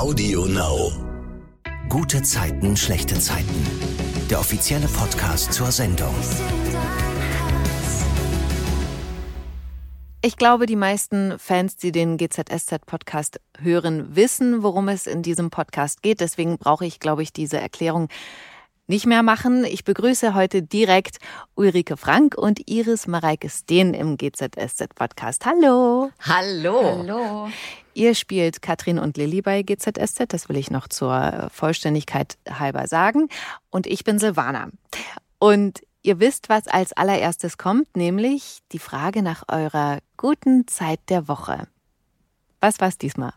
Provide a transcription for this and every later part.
Audio Now. Gute Zeiten, schlechte Zeiten. Der offizielle Podcast zur Sendung. Ich glaube, die meisten Fans, die den GZSZ-Podcast hören, wissen, worum es in diesem Podcast geht. Deswegen brauche ich, glaube ich, diese Erklärung nicht mehr machen. Ich begrüße heute direkt Ulrike Frank und Iris Mareike Steen im GZSZ-Podcast. Hallo. Hallo. Hallo. Ihr spielt Katrin und Lilly bei GZSZ, das will ich noch zur Vollständigkeit halber sagen. Und ich bin Silvana. Und ihr wisst, was als allererstes kommt, nämlich die Frage nach eurer guten Zeit der Woche. Was war's diesmal?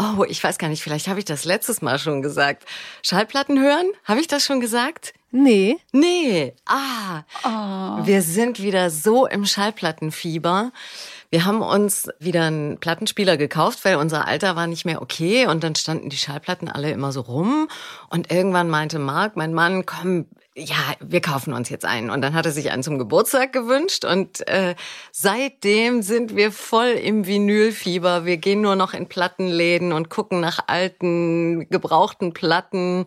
Oh, ich weiß gar nicht, vielleicht habe ich das letztes Mal schon gesagt. Schallplatten hören? Habe ich das schon gesagt? Nee. Nee. Ah. Oh. Wir sind wieder so im Schallplattenfieber. Wir haben uns wieder einen Plattenspieler gekauft, weil unser Alter war nicht mehr okay und dann standen die Schallplatten alle immer so rum und irgendwann meinte Marc, mein Mann, komm, ja, wir kaufen uns jetzt einen. Und dann hat er sich einen zum Geburtstag gewünscht und äh, seitdem sind wir voll im Vinylfieber. Wir gehen nur noch in Plattenläden und gucken nach alten, gebrauchten Platten.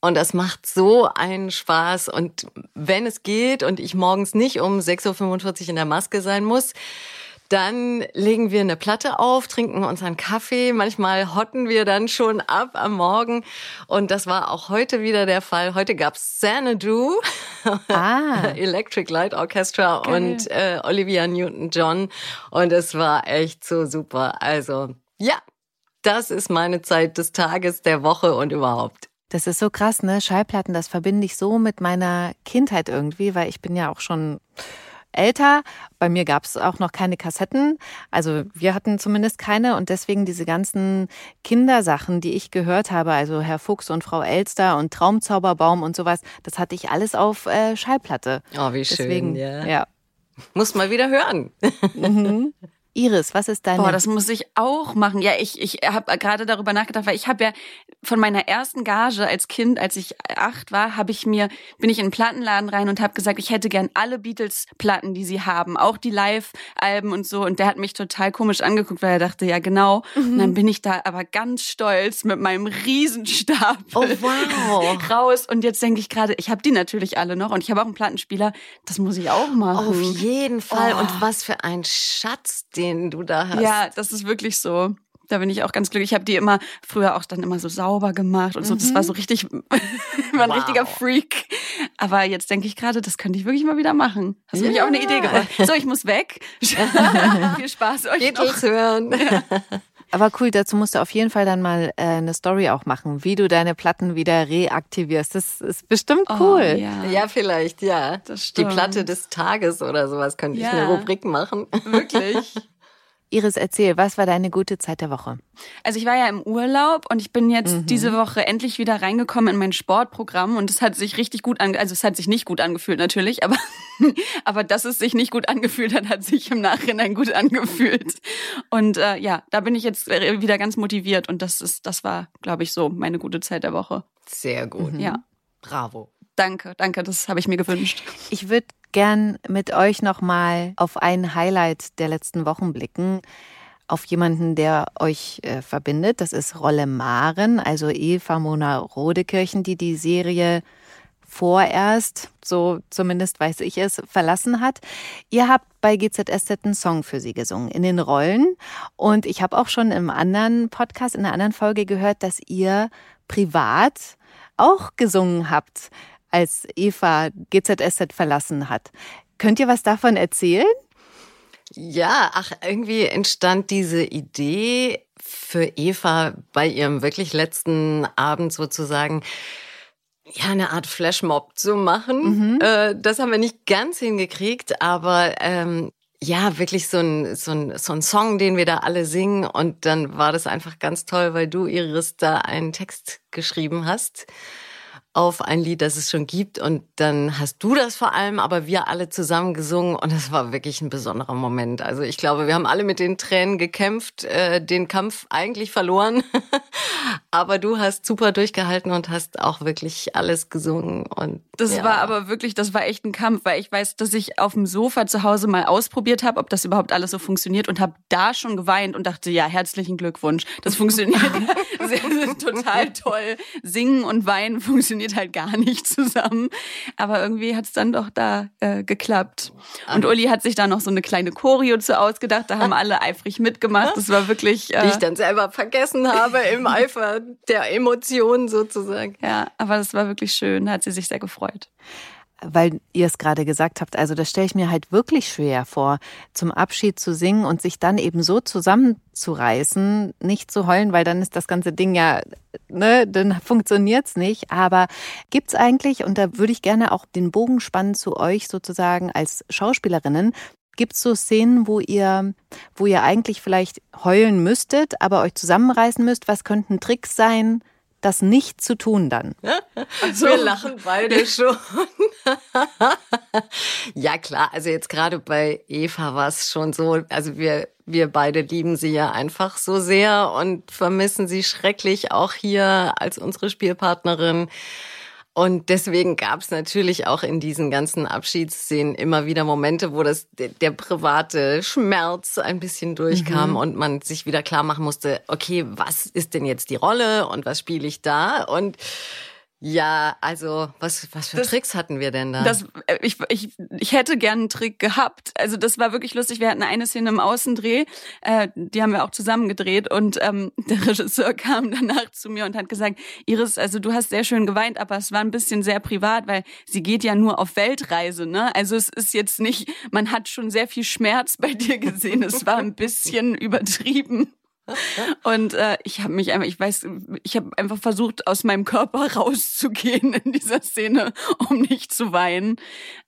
Und das macht so einen Spaß. Und wenn es geht und ich morgens nicht um 6.45 Uhr in der Maske sein muss, dann legen wir eine Platte auf, trinken unseren Kaffee. Manchmal hotten wir dann schon ab am Morgen. Und das war auch heute wieder der Fall. Heute gab's Xanadu, Ah. Electric Light Orchestra und äh, Olivia Newton-John. Und es war echt so super. Also ja, das ist meine Zeit des Tages, der Woche und überhaupt. Das ist so krass, ne? Schallplatten, das verbinde ich so mit meiner Kindheit irgendwie, weil ich bin ja auch schon älter. Bei mir gab es auch noch keine Kassetten. Also wir hatten zumindest keine und deswegen diese ganzen Kindersachen, die ich gehört habe, also Herr Fuchs und Frau Elster und Traumzauberbaum und sowas, das hatte ich alles auf äh, Schallplatte. Oh, wie schön. Deswegen, ja. ja. Muss mal wieder hören. Mhm. Iris, was ist deine? Boah, das muss ich auch machen. Ja, ich, ich habe gerade darüber nachgedacht, weil ich habe ja von meiner ersten Gage als Kind, als ich acht war, habe ich mir bin ich in einen Plattenladen rein und habe gesagt, ich hätte gern alle Beatles-Platten, die sie haben, auch die Live-Alben und so. Und der hat mich total komisch angeguckt, weil er dachte, ja genau. Und dann bin ich da aber ganz stolz mit meinem Riesenstapel Oh, wow. raus. Und jetzt denke ich gerade, ich habe die natürlich alle noch und ich habe auch einen Plattenspieler. Das muss ich auch machen. Auf jeden Fall. Oh. Und was für ein Schatz, den du da hast. Ja, das ist wirklich so. Da bin ich auch ganz glücklich. Ich habe die immer früher auch dann immer so sauber gemacht und so. Das war so richtig, war ein Wow. richtiger Freak. Aber jetzt denke ich gerade, das könnte ich wirklich mal wieder machen. Hast du mich Ja. auch eine Idee gebracht? So, ich muss weg. Viel Spaß euch noch. Beatles hören. Aber cool, dazu musst du auf jeden Fall dann mal äh, eine Story auch machen, wie du deine Platten wieder reaktivierst. Das ist bestimmt cool. Oh, ja. Ja, vielleicht, ja. Das Die. Platte des Tages oder sowas könnte ich Ja. eine Rubrik machen. Wirklich. Iris, erzähl, was war deine gute Zeit der Woche? Also ich war ja im Urlaub und ich bin jetzt Mhm. diese Woche endlich wieder reingekommen in mein Sportprogramm und es hat sich richtig gut ange also es hat sich nicht gut angefühlt natürlich, aber aber dass es sich nicht gut angefühlt hat, hat sich im Nachhinein gut angefühlt. Und äh, ja, da bin ich jetzt wieder ganz motiviert und das ist das war, glaube ich, so meine gute Zeit der Woche. Sehr gut. Ja, Bravo. danke, danke, das habe ich mir gewünscht. Ich würde gern mit euch nochmal auf ein Highlight der letzten Wochen blicken. Auf jemanden, der euch äh, verbindet. Das ist Rolle Maren, also Eva Mona Rodekirchen, die die Serie vorerst, so zumindest weiß ich es, verlassen hat. Ihr habt bei GZSZ einen Song für sie gesungen, in den Rollen. Und ich habe auch schon im anderen Podcast, in einer anderen Folge gehört, dass ihr privat auch gesungen habt, als Eva GZSZ verlassen hat. Könnt ihr was davon erzählen? Ja, ach, irgendwie entstand diese Idee für Eva bei ihrem wirklich letzten Abend sozusagen, ja, eine Art Flashmob zu machen. Äh, das haben wir nicht ganz hingekriegt, aber ähm, ja, wirklich so ein, so, ein, so ein Song, den wir da alle singen. Und dann war das einfach ganz toll, weil du, Iris, da einen Text geschrieben hast auf ein Lied, das es schon gibt. Und dann hast du das vor allem, aber wir alle zusammen gesungen. Und es war wirklich ein besonderer Moment. Also ich glaube, wir haben alle mit den Tränen gekämpft, äh, den Kampf eigentlich verloren. aber du hast super durchgehalten und hast auch wirklich alles gesungen. Und Das Ja. war aber wirklich, das war echt ein Kampf, weil ich weiß, dass ich auf dem Sofa zu Hause mal ausprobiert habe, ob das überhaupt alles so funktioniert und habe da schon geweint und dachte, ja, herzlichen Glückwunsch. Das funktioniert total toll. Singen und weinen funktioniert halt gar nicht zusammen. Aber irgendwie hat es dann doch da äh, geklappt. Und Uli hat sich da noch so eine kleine Choreo zu ausgedacht. Da haben alle eifrig mitgemacht. Das war wirklich. Die Äh, ich dann selber vergessen habe im Eifer der Emotionen sozusagen. ja, aber das war wirklich schön. Hat sie sich sehr gefreut. Weil ihr es gerade gesagt habt, also das stelle ich mir halt wirklich schwer vor, zum Abschied zu singen und sich dann eben so zusammenzureißen, nicht zu heulen, weil dann ist das ganze Ding ja, ne, dann funktioniert's nicht. Aber gibt's eigentlich, und da würde ich gerne auch den Bogen spannen zu euch sozusagen als Schauspielerinnen, Gibt's so Szenen, wo ihr, wo ihr eigentlich vielleicht heulen müsstet, aber euch zusammenreißen müsst? Was könnten Tricks sein, das nicht zu tun dann? Wir lachen beide schon. ja klar, also jetzt gerade bei Eva war es schon so, also wir, wir beide lieben sie ja einfach so sehr und vermissen sie schrecklich auch hier als unsere Spielpartnerin. Und deswegen gab es natürlich auch in diesen ganzen Abschiedsszenen immer wieder Momente, wo das der, der private Schmerz ein bisschen durchkam und man sich wieder klar machen musste, okay, was ist denn jetzt die Rolle und was spiele ich da? Und ja, also was was für Das- Tricks hatten wir denn da? Das, äh, ich, ich, ich hätte gern einen Trick gehabt. Also das war wirklich lustig. Wir hatten eine Szene im Außendreh, äh, die haben wir auch zusammen gedreht und ähm, der Regisseur kam danach zu mir und hat gesagt, Iris, also du hast sehr schön geweint, aber es war ein bisschen sehr privat, weil sie geht ja nur auf Weltreise, ne? Also es ist jetzt nicht, man hat schon sehr viel Schmerz bei dir gesehen. Es war ein bisschen übertrieben. Und äh, ich habe mich einfach, ich weiß, ich habe einfach versucht, aus meinem Körper rauszugehen in dieser Szene, um nicht zu weinen.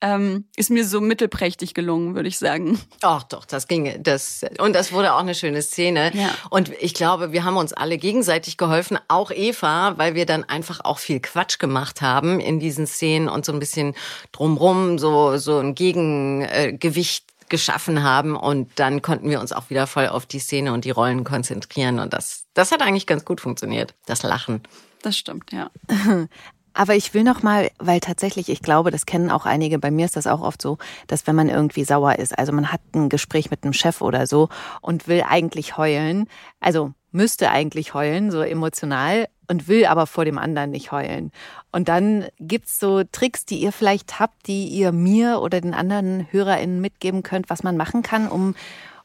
Ähm, ist mir so mittelprächtig gelungen, würde ich sagen. Ach doch, das ging, das, und das wurde auch eine schöne Szene. Ja. Und ich glaube, wir haben uns alle gegenseitig geholfen, auch Eva, weil wir dann einfach auch viel Quatsch gemacht haben in diesen Szenen und so ein bisschen drumrum so, so ein Gegengewicht geschaffen haben und dann konnten wir uns auch wieder voll auf die Szene und die Rollen konzentrieren und das, das hat eigentlich ganz gut funktioniert, das Lachen. Das stimmt, ja. Aber ich will noch mal, weil tatsächlich, ich glaube, das kennen auch einige, bei mir ist das auch oft so, dass wenn man irgendwie sauer ist, also man hat ein Gespräch mit einem Chef oder so und will eigentlich heulen, also müsste eigentlich heulen, so emotional, und will aber vor dem anderen nicht heulen. Und dann gibt's so Tricks, die ihr vielleicht habt, die ihr mir oder den anderen HörerInnen mitgeben könnt, was man machen kann, um,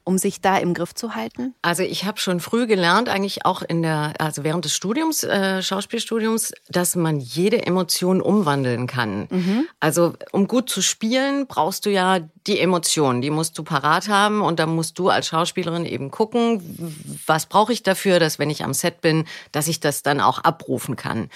um sich da im Griff zu halten? Also ich habe schon früh gelernt, eigentlich auch in der, also während des Studiums, äh, Schauspielstudiums, dass man jede Emotion umwandeln kann. Also um gut zu spielen, brauchst du ja die Emotion, die musst du parat haben und dann musst du als Schauspielerin eben gucken, was brauche ich dafür, dass wenn ich am Set bin, dass ich das dann auch abrufen kann.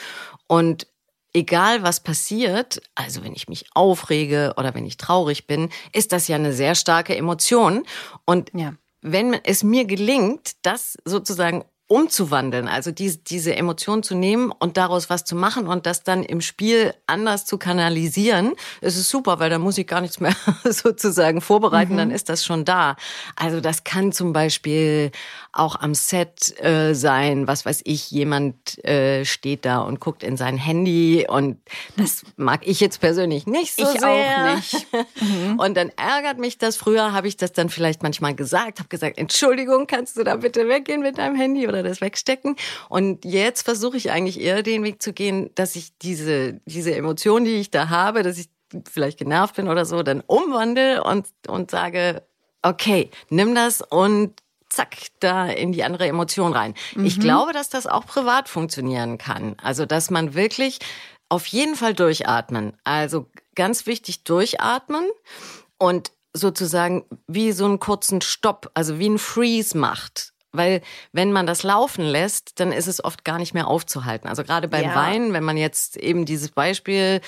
Und egal was passiert, also wenn ich mich aufrege oder wenn ich traurig bin, ist das ja eine sehr starke Emotion. Und Ja. wenn es mir gelingt, das sozusagen umzuwandeln, also diese, diese Emotion zu nehmen und daraus was zu machen und das dann im Spiel anders zu kanalisieren, ist es super, weil da muss ich gar nichts mehr sozusagen vorbereiten, dann ist das schon da. Also das kann zum Beispiel auch am Set äh, sein, was weiß ich, jemand äh, steht da und guckt in sein Handy und das mag ich jetzt persönlich nicht so Ich sehr. auch nicht. Und dann ärgert mich das. Früher habe ich das dann vielleicht manchmal gesagt, habe gesagt, Entschuldigung, kannst du da bitte weggehen mit deinem Handy oder das wegstecken? Und jetzt versuche ich eigentlich eher den Weg zu gehen, dass ich diese, diese Emotion, die ich da habe, dass ich vielleicht genervt bin oder so, dann umwandle und, und sage, okay, nimm das und zack, da in die andere Emotion rein. Ich glaube, dass das auch privat funktionieren kann. Also, dass man wirklich auf jeden Fall durchatmen. Also ganz wichtig durchatmen und sozusagen wie so einen kurzen Stopp, also wie ein Freeze macht. Weil wenn man das laufen lässt, dann ist es oft gar nicht mehr aufzuhalten. Also gerade beim Ja. Weinen, wenn man jetzt eben dieses Beispiel,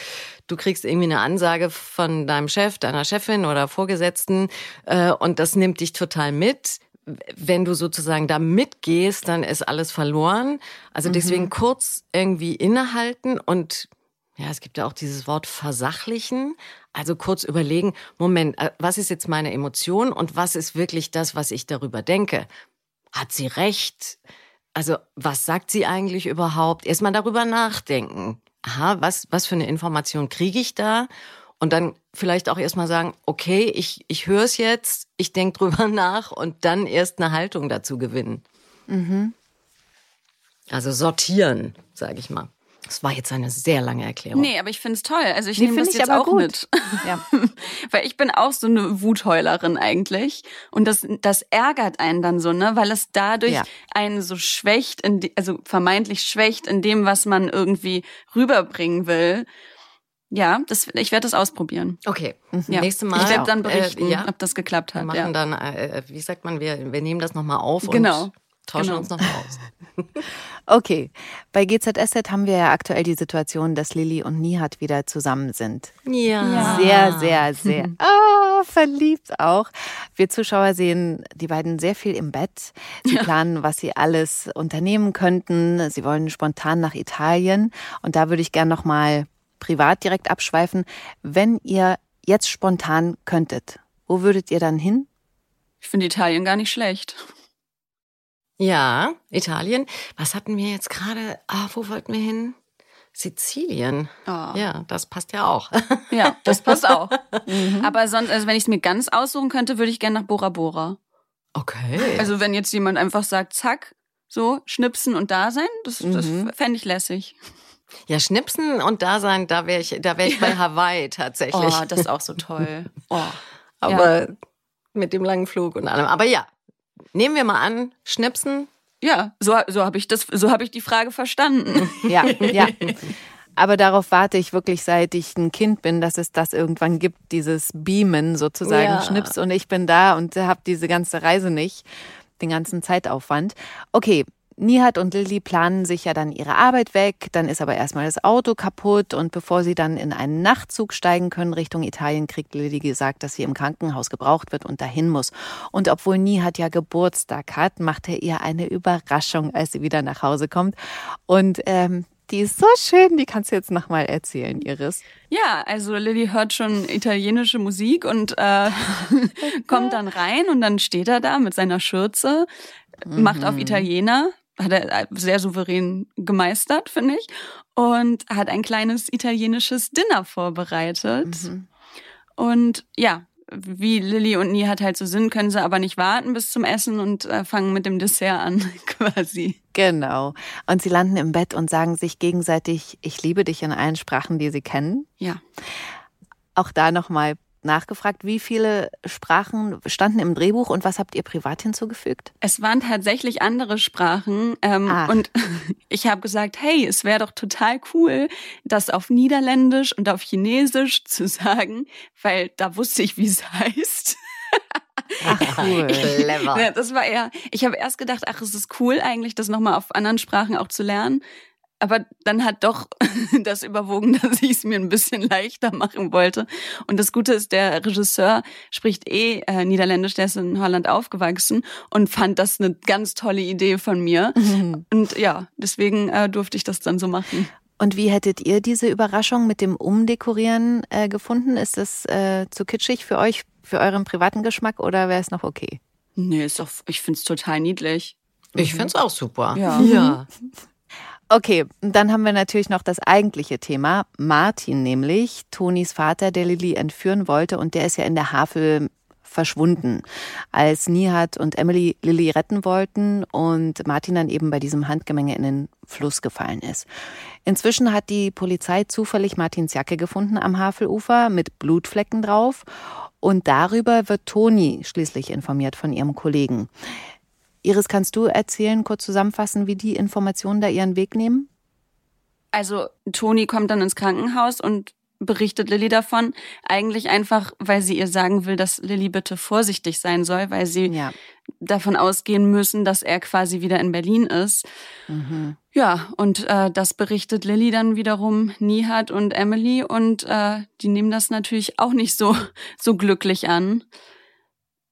du kriegst irgendwie eine Ansage von deinem Chef, deiner Chefin oder Vorgesetzten äh, und das nimmt dich total mit. Wenn du sozusagen da mitgehst, dann ist alles verloren. Also deswegen kurz irgendwie innehalten und ja, es gibt ja auch dieses Wort versachlichen. Also kurz überlegen, Moment, äh, was ist jetzt meine Emotion und was ist wirklich das, was ich darüber denke? Hat sie recht? Also was sagt sie eigentlich überhaupt? Erstmal darüber nachdenken. aha, was, was für eine Information kriege ich da? Und dann vielleicht auch erstmal sagen, okay, ich, ich höre es jetzt, ich denke drüber nach und dann erst eine Haltung dazu gewinnen. Mhm. Also sortieren, sage ich mal. Das war jetzt eine sehr lange Erklärung. Nee, aber ich finde es toll. Also ich nee, nehme das jetzt auch gut. mit. Ja. weil ich bin auch so eine Wutheulerin eigentlich. Und das, das ärgert einen dann so, ne? Weil es dadurch ja. einen so schwächt, in die, also vermeintlich schwächt in dem, was man irgendwie rüberbringen will. Ja, das, ich werde das ausprobieren. Okay, ja. nächste Mal. Ich werde dann berichten, äh, ja. ob das geklappt hat. Wir machen ja. dann, äh, wie sagt man, wir, wir nehmen das nochmal auf genau. und tauschen genau. uns nochmal aus. okay, bei GZSZ haben wir ja aktuell die Situation, dass Lilly und Nihat wieder zusammen sind. Ja. Sehr, sehr, sehr. Oh, verliebt auch. Wir Zuschauer sehen die beiden sehr viel im Bett. Sie planen, was sie alles unternehmen könnten. Sie wollen spontan nach Italien. Und da würde ich gerne nochmal privat direkt abschweifen. Wenn ihr jetzt spontan könntet, wo würdet ihr dann hin? Ich finde Italien gar nicht schlecht. Ja, Italien. Was hatten wir jetzt gerade? Ah, wo wollten wir hin? Sizilien. Oh. Ja, das passt ja auch. Ja, das passt auch. mhm. Aber sonst, also wenn ich es mir ganz aussuchen könnte, würde ich gerne nach Bora Bora. Okay. Also wenn jetzt jemand einfach sagt, zack, so, schnipsen und da sein, das, mhm. das fände ich lässig. Ja, Schnipsen und da sein, da wäre ich, da wäre ich bei Hawaii tatsächlich. Oh, das ist auch so toll. Oh. Aber ja. mit dem langen Flug und allem. Aber ja, nehmen wir mal an, Schnipsen. Ja, so, so habe ich das, so habe ich die Frage verstanden. Ja, ja. Aber darauf warte ich wirklich, seit ich ein Kind bin, dass es das irgendwann gibt, dieses Beamen sozusagen, ja. Schnips und ich bin da und habe diese ganze Reise nicht, den ganzen Zeitaufwand. Okay, Nihat und Lilly planen sich ja dann ihre Arbeit weg, dann ist aber erstmal das Auto kaputt und bevor sie dann in einen Nachtzug steigen können Richtung Italien, kriegt Lilly gesagt, dass sie im Krankenhaus gebraucht wird und dahin muss. Und obwohl Nihat ja Geburtstag hat, macht er ihr eine Überraschung, als sie wieder nach Hause kommt. Und ähm, die ist so schön, die kannst du jetzt nochmal erzählen, Iris. Ja, also Lilly hört schon italienische Musik und äh, kommt dann rein und dann steht er da mit seiner Schürze, macht auf mhm. Italiener, hat er sehr souverän gemeistert, finde ich. Und hat ein kleines italienisches Dinner vorbereitet. Mhm. Und ja, wie Lilly und Nihat halt so sind, können sie aber nicht warten bis zum Essen und äh, fangen mit dem Dessert an, quasi. Genau. Und sie landen im Bett und sagen sich gegenseitig, ich liebe dich in allen Sprachen, die sie kennen. Ja. Auch da nochmal nachgefragt, wie viele Sprachen standen im Drehbuch und was habt ihr privat hinzugefügt? Es waren tatsächlich andere Sprachen ähm, und ich habe gesagt, hey, es wäre doch total cool, das auf Niederländisch und auf Chinesisch zu sagen, weil da wusste ich, wie es heißt. Ach, cool. Clever. Das war eher, ich habe erst gedacht, ach, es ist cool eigentlich, das nochmal auf anderen Sprachen auch zu lernen aber dann hat doch das überwogen, dass ich es mir ein bisschen leichter machen wollte. Und das Gute ist, der Regisseur spricht eh äh, Niederländisch, der ist in Holland aufgewachsen und fand das eine ganz tolle Idee von mir. Mhm. Und ja, deswegen äh, durfte ich das dann so machen. Und wie hättet ihr diese Überraschung mit dem Umdekorieren äh, gefunden? Ist das äh, zu kitschig für euch, für euren privaten Geschmack oder wäre es noch okay? Nee, ist doch, ich find's total niedlich. Ich find's auch super. Ja. ja. Okay, dann haben wir natürlich noch das eigentliche Thema. Martin nämlich, Tonis Vater, der Lilly entführen wollte und der ist ja in der Havel verschwunden, als Nihat und Emily Lilly retten wollten und Martin dann eben bei diesem Handgemenge in den Fluss gefallen ist. Inzwischen hat die Polizei zufällig Martins Jacke gefunden am Havelufer mit Blutflecken drauf und darüber wird Toni schließlich informiert von ihrem Kollegen. Iris, kannst du erzählen, kurz zusammenfassen, wie die Informationen da ihren Weg nehmen? Also Toni kommt dann ins Krankenhaus und berichtet Lilly davon. Eigentlich einfach, weil sie ihr sagen will, dass Lilly bitte vorsichtig sein soll, weil sie ja. davon ausgehen müssen, dass er quasi wieder in Berlin ist. Mhm. Ja, und äh, das berichtet Lilly dann wiederum Nihat und Emily und äh, die nehmen das natürlich auch nicht so so glücklich an.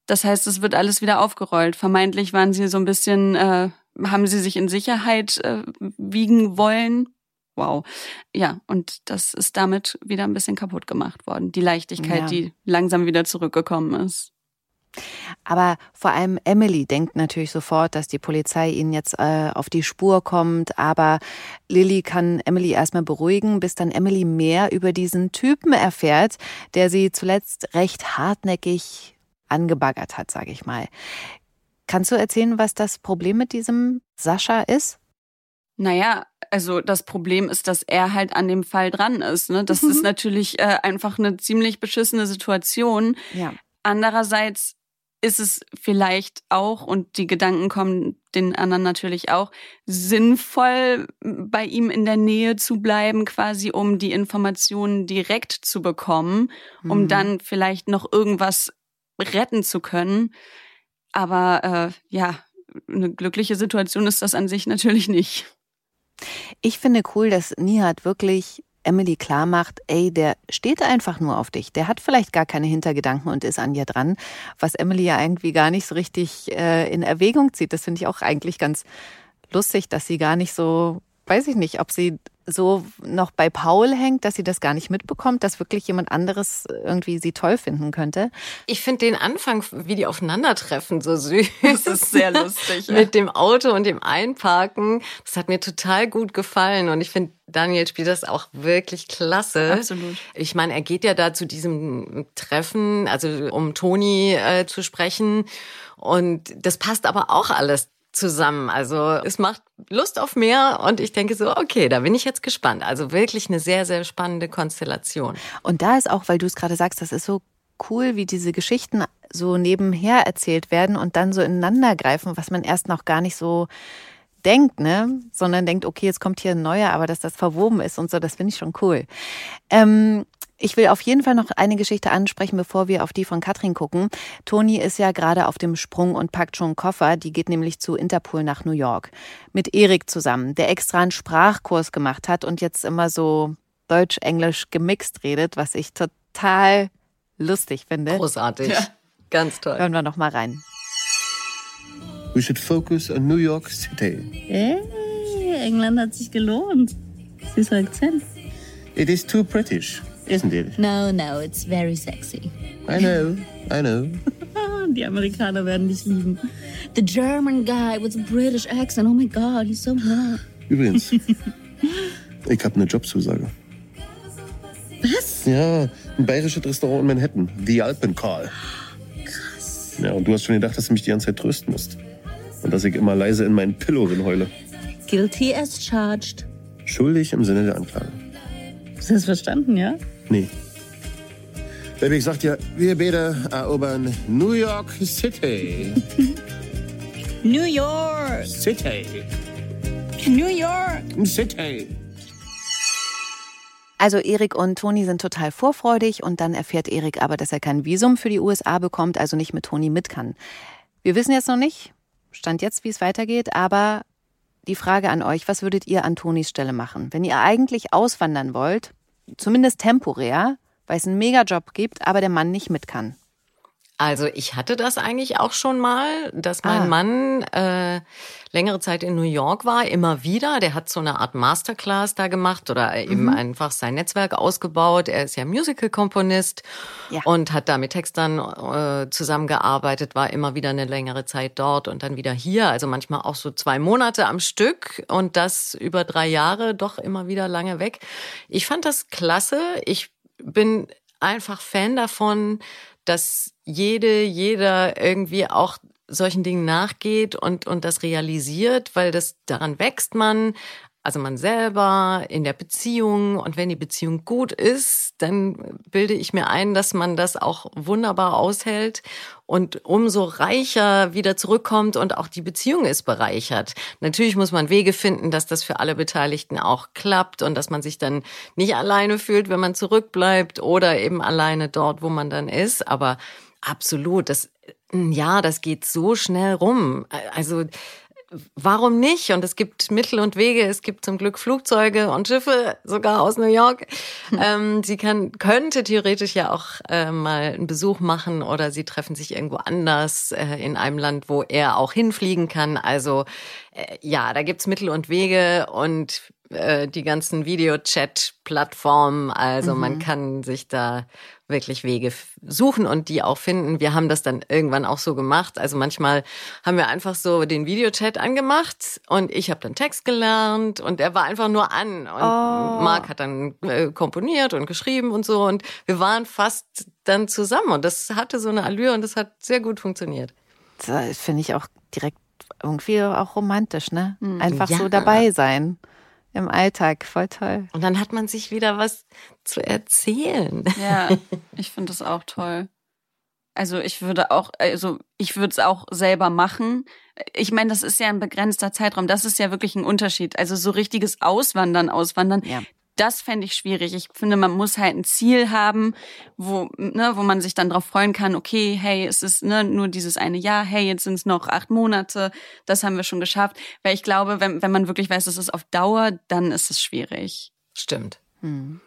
Das heißt, es wird alles wieder aufgerollt. Vermeintlich waren sie so ein bisschen, äh, haben sie sich in Sicherheit äh, wiegen wollen. Wow. Ja, und das ist damit wieder ein bisschen kaputt gemacht worden. Die Leichtigkeit, ja. die langsam wieder zurückgekommen ist. Aber vor allem Emily denkt natürlich sofort, dass die Polizei ihnen jetzt äh, auf die Spur kommt. Aber Lilly kann Emily erstmal beruhigen, bis dann Emily mehr über diesen Typen erfährt, der sie zuletzt recht hartnäckig angebaggert hat, sage ich mal. Kannst du erzählen, was das Problem mit diesem Sascha ist? Naja, also das Problem ist, dass er halt an dem Fall dran ist. Ne? Das mhm. ist natürlich äh, einfach eine ziemlich beschissene Situation. Ja. Andererseits ist es vielleicht auch, und die Gedanken kommen den anderen natürlich auch, sinnvoll, bei ihm in der Nähe zu bleiben, quasi um die Informationen direkt zu bekommen, um mhm. dann vielleicht noch irgendwas retten zu können. Aber äh, ja, eine glückliche Situation ist das an sich natürlich nicht. Ich finde cool, dass Nihat wirklich Emily klar macht, ey, der steht einfach nur auf dich. Der hat vielleicht gar keine Hintergedanken und ist an dir dran, was Emily ja irgendwie gar nicht so richtig äh, in Erwägung zieht. Das finde ich auch eigentlich ganz lustig, dass sie gar nicht so, weiß ich nicht, ob sie so noch bei Paul hängt, dass sie das gar nicht mitbekommt, dass wirklich jemand anderes irgendwie sie toll finden könnte. Ich finde den Anfang, wie die aufeinandertreffen, so süß. Das ist sehr lustig. ja. Mit dem Auto und dem Einparken. Das hat mir total gut gefallen und ich finde, Daniel spielt das auch wirklich klasse. Absolut. Ich meine, er geht ja da zu diesem Treffen, also um Toni äh, zu sprechen. Und das passt aber auch alles zusammen. Also es macht Lust auf mehr und ich denke so, okay, da bin ich jetzt gespannt. Also wirklich eine sehr, sehr spannende Konstellation. Und da ist auch, weil du es gerade sagst, das ist so cool, wie diese Geschichten so nebenher erzählt werden und dann so ineinander greifen, was man erst noch gar nicht so denkt, ne? Sondern denkt, okay, jetzt kommt hier ein neuer, aber dass das verwoben ist und so, das finde ich schon cool. Ähm, ich will auf jeden Fall noch eine Geschichte ansprechen, bevor wir auf die von Katrin gucken. Toni ist ja gerade auf dem Sprung und packt schon einen Koffer. Die geht nämlich zu Interpol nach New York. Mit Erik zusammen, der extra einen Sprachkurs gemacht hat und jetzt immer so Deutsch-Englisch gemixt redet, was ich total lustig finde. Großartig. Ja. Ganz toll. Hören wir noch mal rein. We should focus on New York City. Hey, England hat sich gelohnt. Süßer Akzent. It is too British isn't it? No, no, it's very sexy. I know, I know. Die Amerikaner werden dich lieben. The German guy with a British accent. Oh my God, he's so hot. Übrigens, ich habe eine Jobzusage. Was? Ja, ein bayerisches Restaurant in Manhattan. The Alpencall. Krass. Ja, und du hast schon gedacht, dass du mich die ganze Zeit trösten musst. Und dass ich immer leise in meinen Pillow heule. Guilty as charged. Schuldig im Sinne der Anklage. Hast du das verstanden, ja? Nee. Baby, ich sag dir, wir beide erobern New York City. New York. City. New York. City. Also Erik und Toni sind total vorfreudig und dann erfährt Erik aber, dass er kein Visum für die USA bekommt, also nicht mit Toni mit kann. Wir wissen jetzt noch nicht, stand jetzt, wie es weitergeht, aber die Frage an euch, was würdet ihr an Tonis Stelle machen? Wenn ihr eigentlich auswandern wollt, zumindest temporär, weil es einen Megajob gibt, aber der Mann nicht mit kann. Also ich hatte das eigentlich auch schon mal, dass mein ah. Mann äh, längere Zeit in New York war, immer wieder. Der hat so eine Art Masterclass da gemacht oder eben mhm. einfach sein Netzwerk ausgebaut. Er ist ja Musical-Komponist ja. und hat da mit Textern äh, zusammengearbeitet, war immer wieder eine längere Zeit dort und dann wieder hier. Also manchmal auch so zwei Monate am Stück und das über drei Jahre, doch immer wieder lange weg. Ich fand das klasse. Ich bin einfach Fan davon, dass jede, jeder irgendwie auch solchen Dingen nachgeht und, und das realisiert, weil das daran wächst man, also man selber in der Beziehung. Und wenn die Beziehung gut ist, dann bilde ich mir ein, dass man das auch wunderbar aushält und umso reicher wieder zurückkommt und auch die Beziehung ist bereichert. Natürlich muss man Wege finden, dass das für alle Beteiligten auch klappt und dass man sich dann nicht alleine fühlt, wenn man zurückbleibt oder eben alleine dort, wo man dann ist, aber absolut, das ja, das geht so schnell rum. Also warum nicht? Und es gibt Mittel und Wege. Es gibt zum Glück Flugzeuge und Schiffe, sogar aus New York. Ähm, sie kann, könnte theoretisch ja auch äh, mal einen Besuch machen oder sie treffen sich irgendwo anders äh, in einem Land, wo er auch hinfliegen kann. Also äh, ja, da gibt's Mittel und Wege und äh, die ganzen Videochat-Plattformen. Also mhm. man kann sich da wirklich Wege suchen und die auch finden. Wir haben das dann irgendwann auch so gemacht. Also manchmal haben wir einfach so den Videochat angemacht und ich habe dann Text gelernt und er war einfach nur an und oh. Marc hat dann äh, komponiert und geschrieben und so und wir waren fast dann zusammen und das hatte so eine Allure und das hat sehr gut funktioniert. Das finde ich auch direkt irgendwie auch romantisch, ne? Mhm. Einfach ja. so dabei sein im Alltag. Voll toll. Und dann hat man sich wieder was zu erzählen. Ja, ich finde das auch toll. Also ich würde auch, also ich würde es auch selber machen. Ich meine, das ist ja ein begrenzter Zeitraum. Das ist ja wirklich ein Unterschied. Also so richtiges Auswandern, Auswandern, ja das fände ich schwierig. Ich finde, man muss halt ein Ziel haben, wo, ne, wo man sich dann darauf freuen kann, okay, hey, es ist ne, nur dieses eine Jahr, hey, jetzt sind es noch acht Monate, das haben wir schon geschafft. Weil ich glaube, wenn, wenn man wirklich weiß, es ist auf Dauer, dann ist es schwierig. Stimmt. Hm.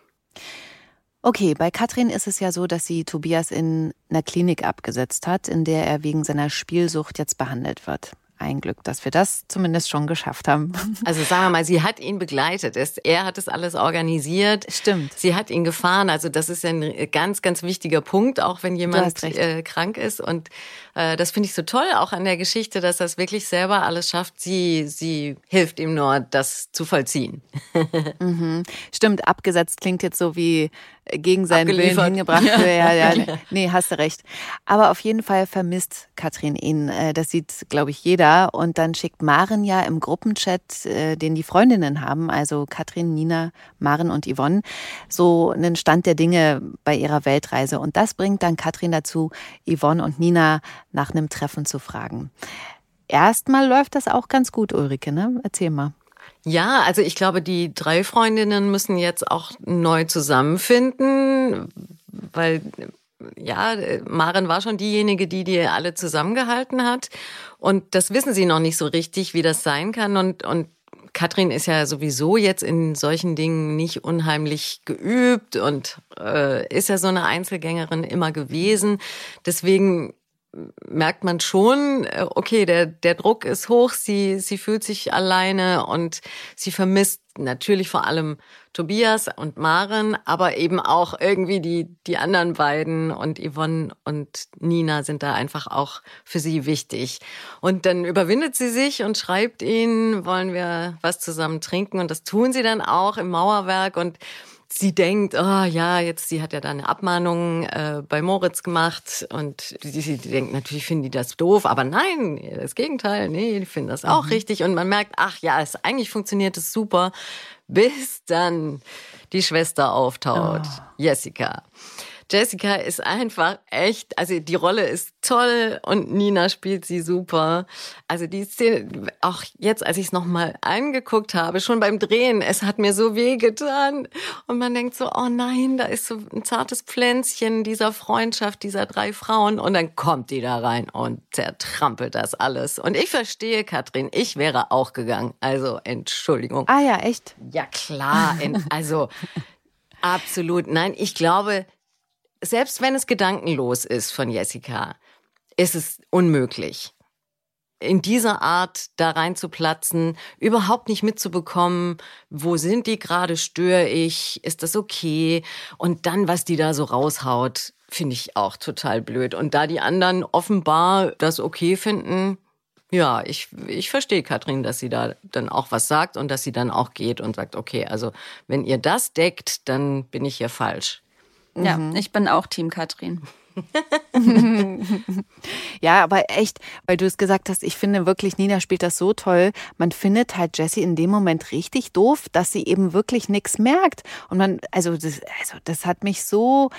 Okay, bei Katrin ist es ja so, dass sie Tobias in einer Klinik abgesetzt hat, in der er wegen seiner Spielsucht jetzt behandelt wird ein Glück, dass wir das zumindest schon geschafft haben. Also sagen wir mal, sie hat ihn begleitet. Er hat es alles organisiert. Stimmt. Sie hat ihn gefahren. Also das ist ein ganz, ganz wichtiger Punkt, auch wenn jemand äh, krank ist. Und äh, das finde ich so toll, auch an der Geschichte, dass er es wirklich selber alles schafft. Sie, sie hilft ihm nur, das zu vollziehen. mhm. Stimmt, abgesetzt klingt jetzt so wie gegen seinen Willen hingebracht. Ja. Ja, ja, nee, hast du recht. Aber auf jeden Fall vermisst Katrin ihn. Äh, das sieht, glaube ich, jeder. Und dann schickt Maren ja im Gruppenchat, äh, den die Freundinnen haben, also Katrin, Nina, Maren und Yvonne, so einen Stand der Dinge bei ihrer Weltreise. Und das bringt dann Katrin dazu, Yvonne und Nina nach einem Treffen zu fragen. Erstmal läuft das auch ganz gut, Ulrike, ne? Erzähl mal. Ja, also ich glaube, die drei Freundinnen müssen jetzt auch neu zusammenfinden, weil ja, Maren war schon diejenige, die die alle zusammengehalten hat. Und das wissen sie noch nicht so richtig, wie das sein kann. Und, und Katrin ist ja sowieso jetzt in solchen Dingen nicht unheimlich geübt und äh, ist ja so eine Einzelgängerin immer gewesen. Deswegen merkt man schon, äh, okay, der, der Druck ist hoch, sie, sie fühlt sich alleine und sie vermisst natürlich vor allem Tobias und Maren, aber eben auch irgendwie die, die anderen beiden und Yvonne und Nina sind da einfach auch für sie wichtig. Und dann überwindet sie sich und schreibt ihnen, wollen wir was zusammen trinken und das tun sie dann auch im Mauerwerk und sie denkt, oh ja, jetzt, sie hat ja da eine Abmahnung äh, bei Moritz gemacht und sie, sie denkt, natürlich finden die das doof, aber nein, das Gegenteil, nee, die finden das auch mhm. richtig und man merkt, ach ja, es eigentlich funktioniert es super, bis dann die Schwester auftaucht, oh. Jessica. Jessica ist einfach echt, also die Rolle ist toll und Nina spielt sie super. Also die Szene, auch jetzt, als ich es nochmal angeguckt habe, schon beim Drehen, es hat mir so weh getan. Und man denkt so, oh nein, da ist so ein zartes Pflänzchen dieser Freundschaft dieser drei Frauen. Und dann kommt die da rein und zertrampelt das alles. Und ich verstehe, Katrin, ich wäre auch gegangen. Also, Entschuldigung. Ah ja, echt? Ja, klar. also, absolut. Nein, ich glaube, selbst wenn es gedankenlos ist von Jessica, ist es unmöglich. In dieser Art da reinzuplatzen, überhaupt nicht mitzubekommen, wo sind die gerade, störe ich, ist das okay? Und dann, was die da so raushaut, finde ich auch total blöd. Und da die anderen offenbar das okay finden, ja, ich, ich verstehe Katrin, dass sie da dann auch was sagt und dass sie dann auch geht und sagt, okay, also wenn ihr das deckt, dann bin ich hier falsch. Ja, mhm. ich bin auch Team Katrin. ja, aber echt, weil du es gesagt hast, ich finde wirklich, Nina spielt das so toll. Man findet halt Jessie in dem Moment richtig doof, dass sie eben wirklich nichts merkt. Und man, also das, also das hat mich so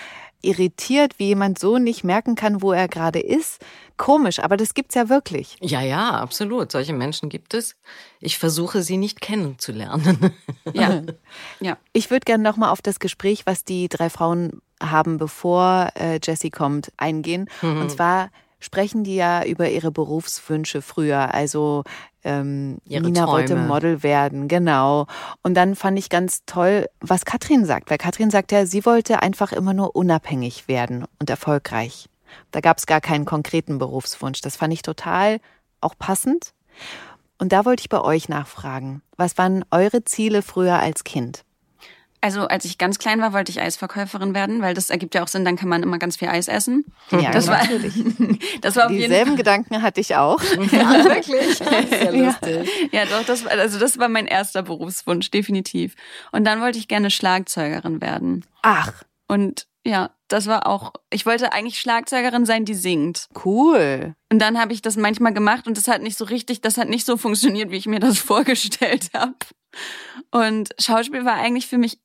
irritiert, wie jemand so nicht merken kann, wo er gerade ist. Komisch, aber das gibt's ja wirklich. Ja, ja, absolut. Solche Menschen gibt es. Ich versuche sie nicht kennenzulernen. Ja. ja. Ich würde gerne noch mal auf das Gespräch, was die drei Frauen haben, bevor äh, Jessie kommt, eingehen. Mhm. Und zwar sprechen die ja über ihre Berufswünsche früher. Also ähm, Nina Träume. wollte Model werden, genau. Und dann fand ich ganz toll, was Katrin sagt, weil Katrin sagt ja, sie wollte einfach immer nur unabhängig werden und erfolgreich. Da gab es gar keinen konkreten Berufswunsch. Das fand ich total auch passend. Und da wollte ich bei euch nachfragen. Was waren eure Ziele früher als Kind? Also als ich ganz klein war, wollte ich Eisverkäuferin werden, weil das ergibt ja auch Sinn, dann kann man immer ganz viel Eis essen. Ja, das war, natürlich. das war auf jeden Dieselben Gedanken hatte ich auch. Ja, wirklich. Sehr lustig. Ja, doch, das war, also das war mein erster Berufswunsch, definitiv. Und dann wollte ich gerne Schlagzeugerin werden. Ach, Und ja, das war auch, ich wollte eigentlich Schlagzeugerin sein, die singt. cool. Und dann habe ich das manchmal gemacht und das hat nicht so richtig, das hat nicht so funktioniert, wie ich mir das vorgestellt habe. Und Schauspiel war eigentlich für mich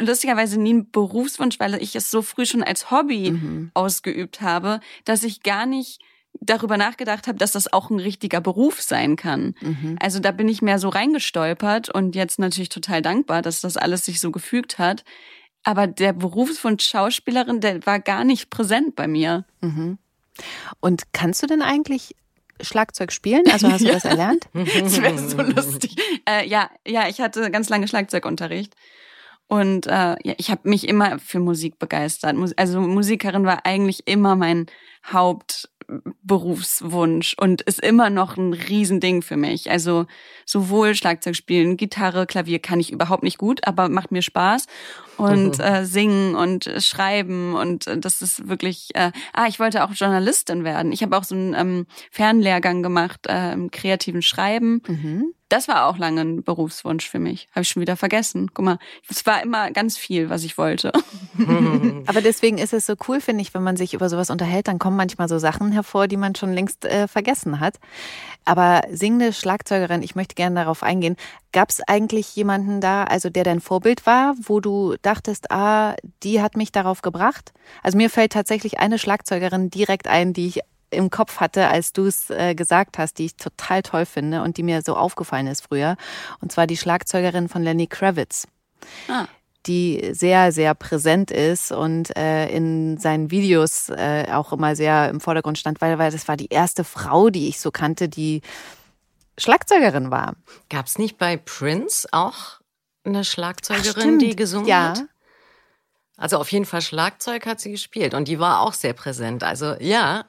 lustigerweise nie ein Berufswunsch, weil ich es so früh schon als Hobby ausgeübt habe, dass ich gar nicht darüber nachgedacht habe, dass das auch ein richtiger Beruf sein kann. Also da bin ich mehr so reingestolpert und jetzt natürlich total dankbar, dass das alles sich so gefügt hat. Aber der Berufswunsch Schauspielerin, der war gar nicht präsent bei mir. Und kannst du denn eigentlich Schlagzeug spielen? Also hast du das erlernt? Das wäre so lustig. Äh, ja, ja, ich hatte ganz lange Schlagzeugunterricht. Und äh, ja, ich habe mich immer für Musik begeistert. Also Musikerin war eigentlich immer mein Hauptberufswunsch und ist immer noch ein Riesending für mich. Also sowohl Schlagzeug spielen, Gitarre, Klavier kann ich überhaupt nicht gut, aber macht mir Spaß. Und äh, singen und äh, schreiben und äh, das ist wirklich. Äh, ah, ich wollte auch Journalistin werden. Ich habe auch so einen ähm, Fernlehrgang gemacht äh, im kreativen Schreiben. Das war auch lange ein Berufswunsch für mich. Habe ich schon wieder vergessen. Guck mal, es war immer ganz viel, was ich wollte. Aber deswegen ist es so cool, finde ich, wenn man sich über sowas unterhält, dann kommen manchmal so Sachen hervor, die man schon längst äh, vergessen hat. Aber singende Schlagzeugerin, ich möchte gerne darauf eingehen. Gab es eigentlich jemanden da, also der dein Vorbild war, wo du dachtest, ah, die hat mich darauf gebracht? Also mir fällt tatsächlich eine Schlagzeugerin direkt ein, die ich im Kopf hatte, als du es äh, gesagt hast, die ich total toll finde und die mir so aufgefallen ist früher. Und zwar die Schlagzeugerin von Lenny Kravitz Ah. die sehr, sehr präsent ist und äh, in seinen Videos äh, auch immer sehr im Vordergrund stand, weil, weil das war die erste Frau, die ich so kannte, die Schlagzeugerin war. Gab's nicht bei Prince auch eine Schlagzeugerin, stimmt. die gesungen Ja. hat? Also auf jeden Fall Schlagzeug hat sie gespielt und die war auch sehr präsent. Also ja,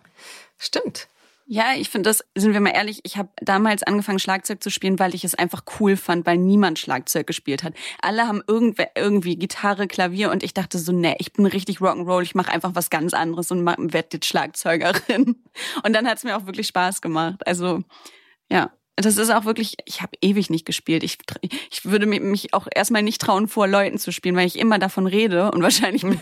stimmt. Ja, ich finde das, sind wir mal ehrlich, ich habe damals angefangen Schlagzeug zu spielen, weil ich es einfach cool fand, weil niemand Schlagzeug gespielt hat. Alle haben irgendwer, irgendwie Gitarre, Klavier und ich dachte so, nee, ich bin richtig Rock'n'Roll, ich mache einfach was ganz anderes und werde jetzt Schlagzeugerin. Und dann hat es mir auch wirklich Spaß gemacht. Also ja, das ist auch wirklich, ich habe ewig nicht gespielt. Ich, ich würde mi- mich auch erstmal nicht trauen, vor Leuten zu spielen, weil ich immer davon rede und wahrscheinlich und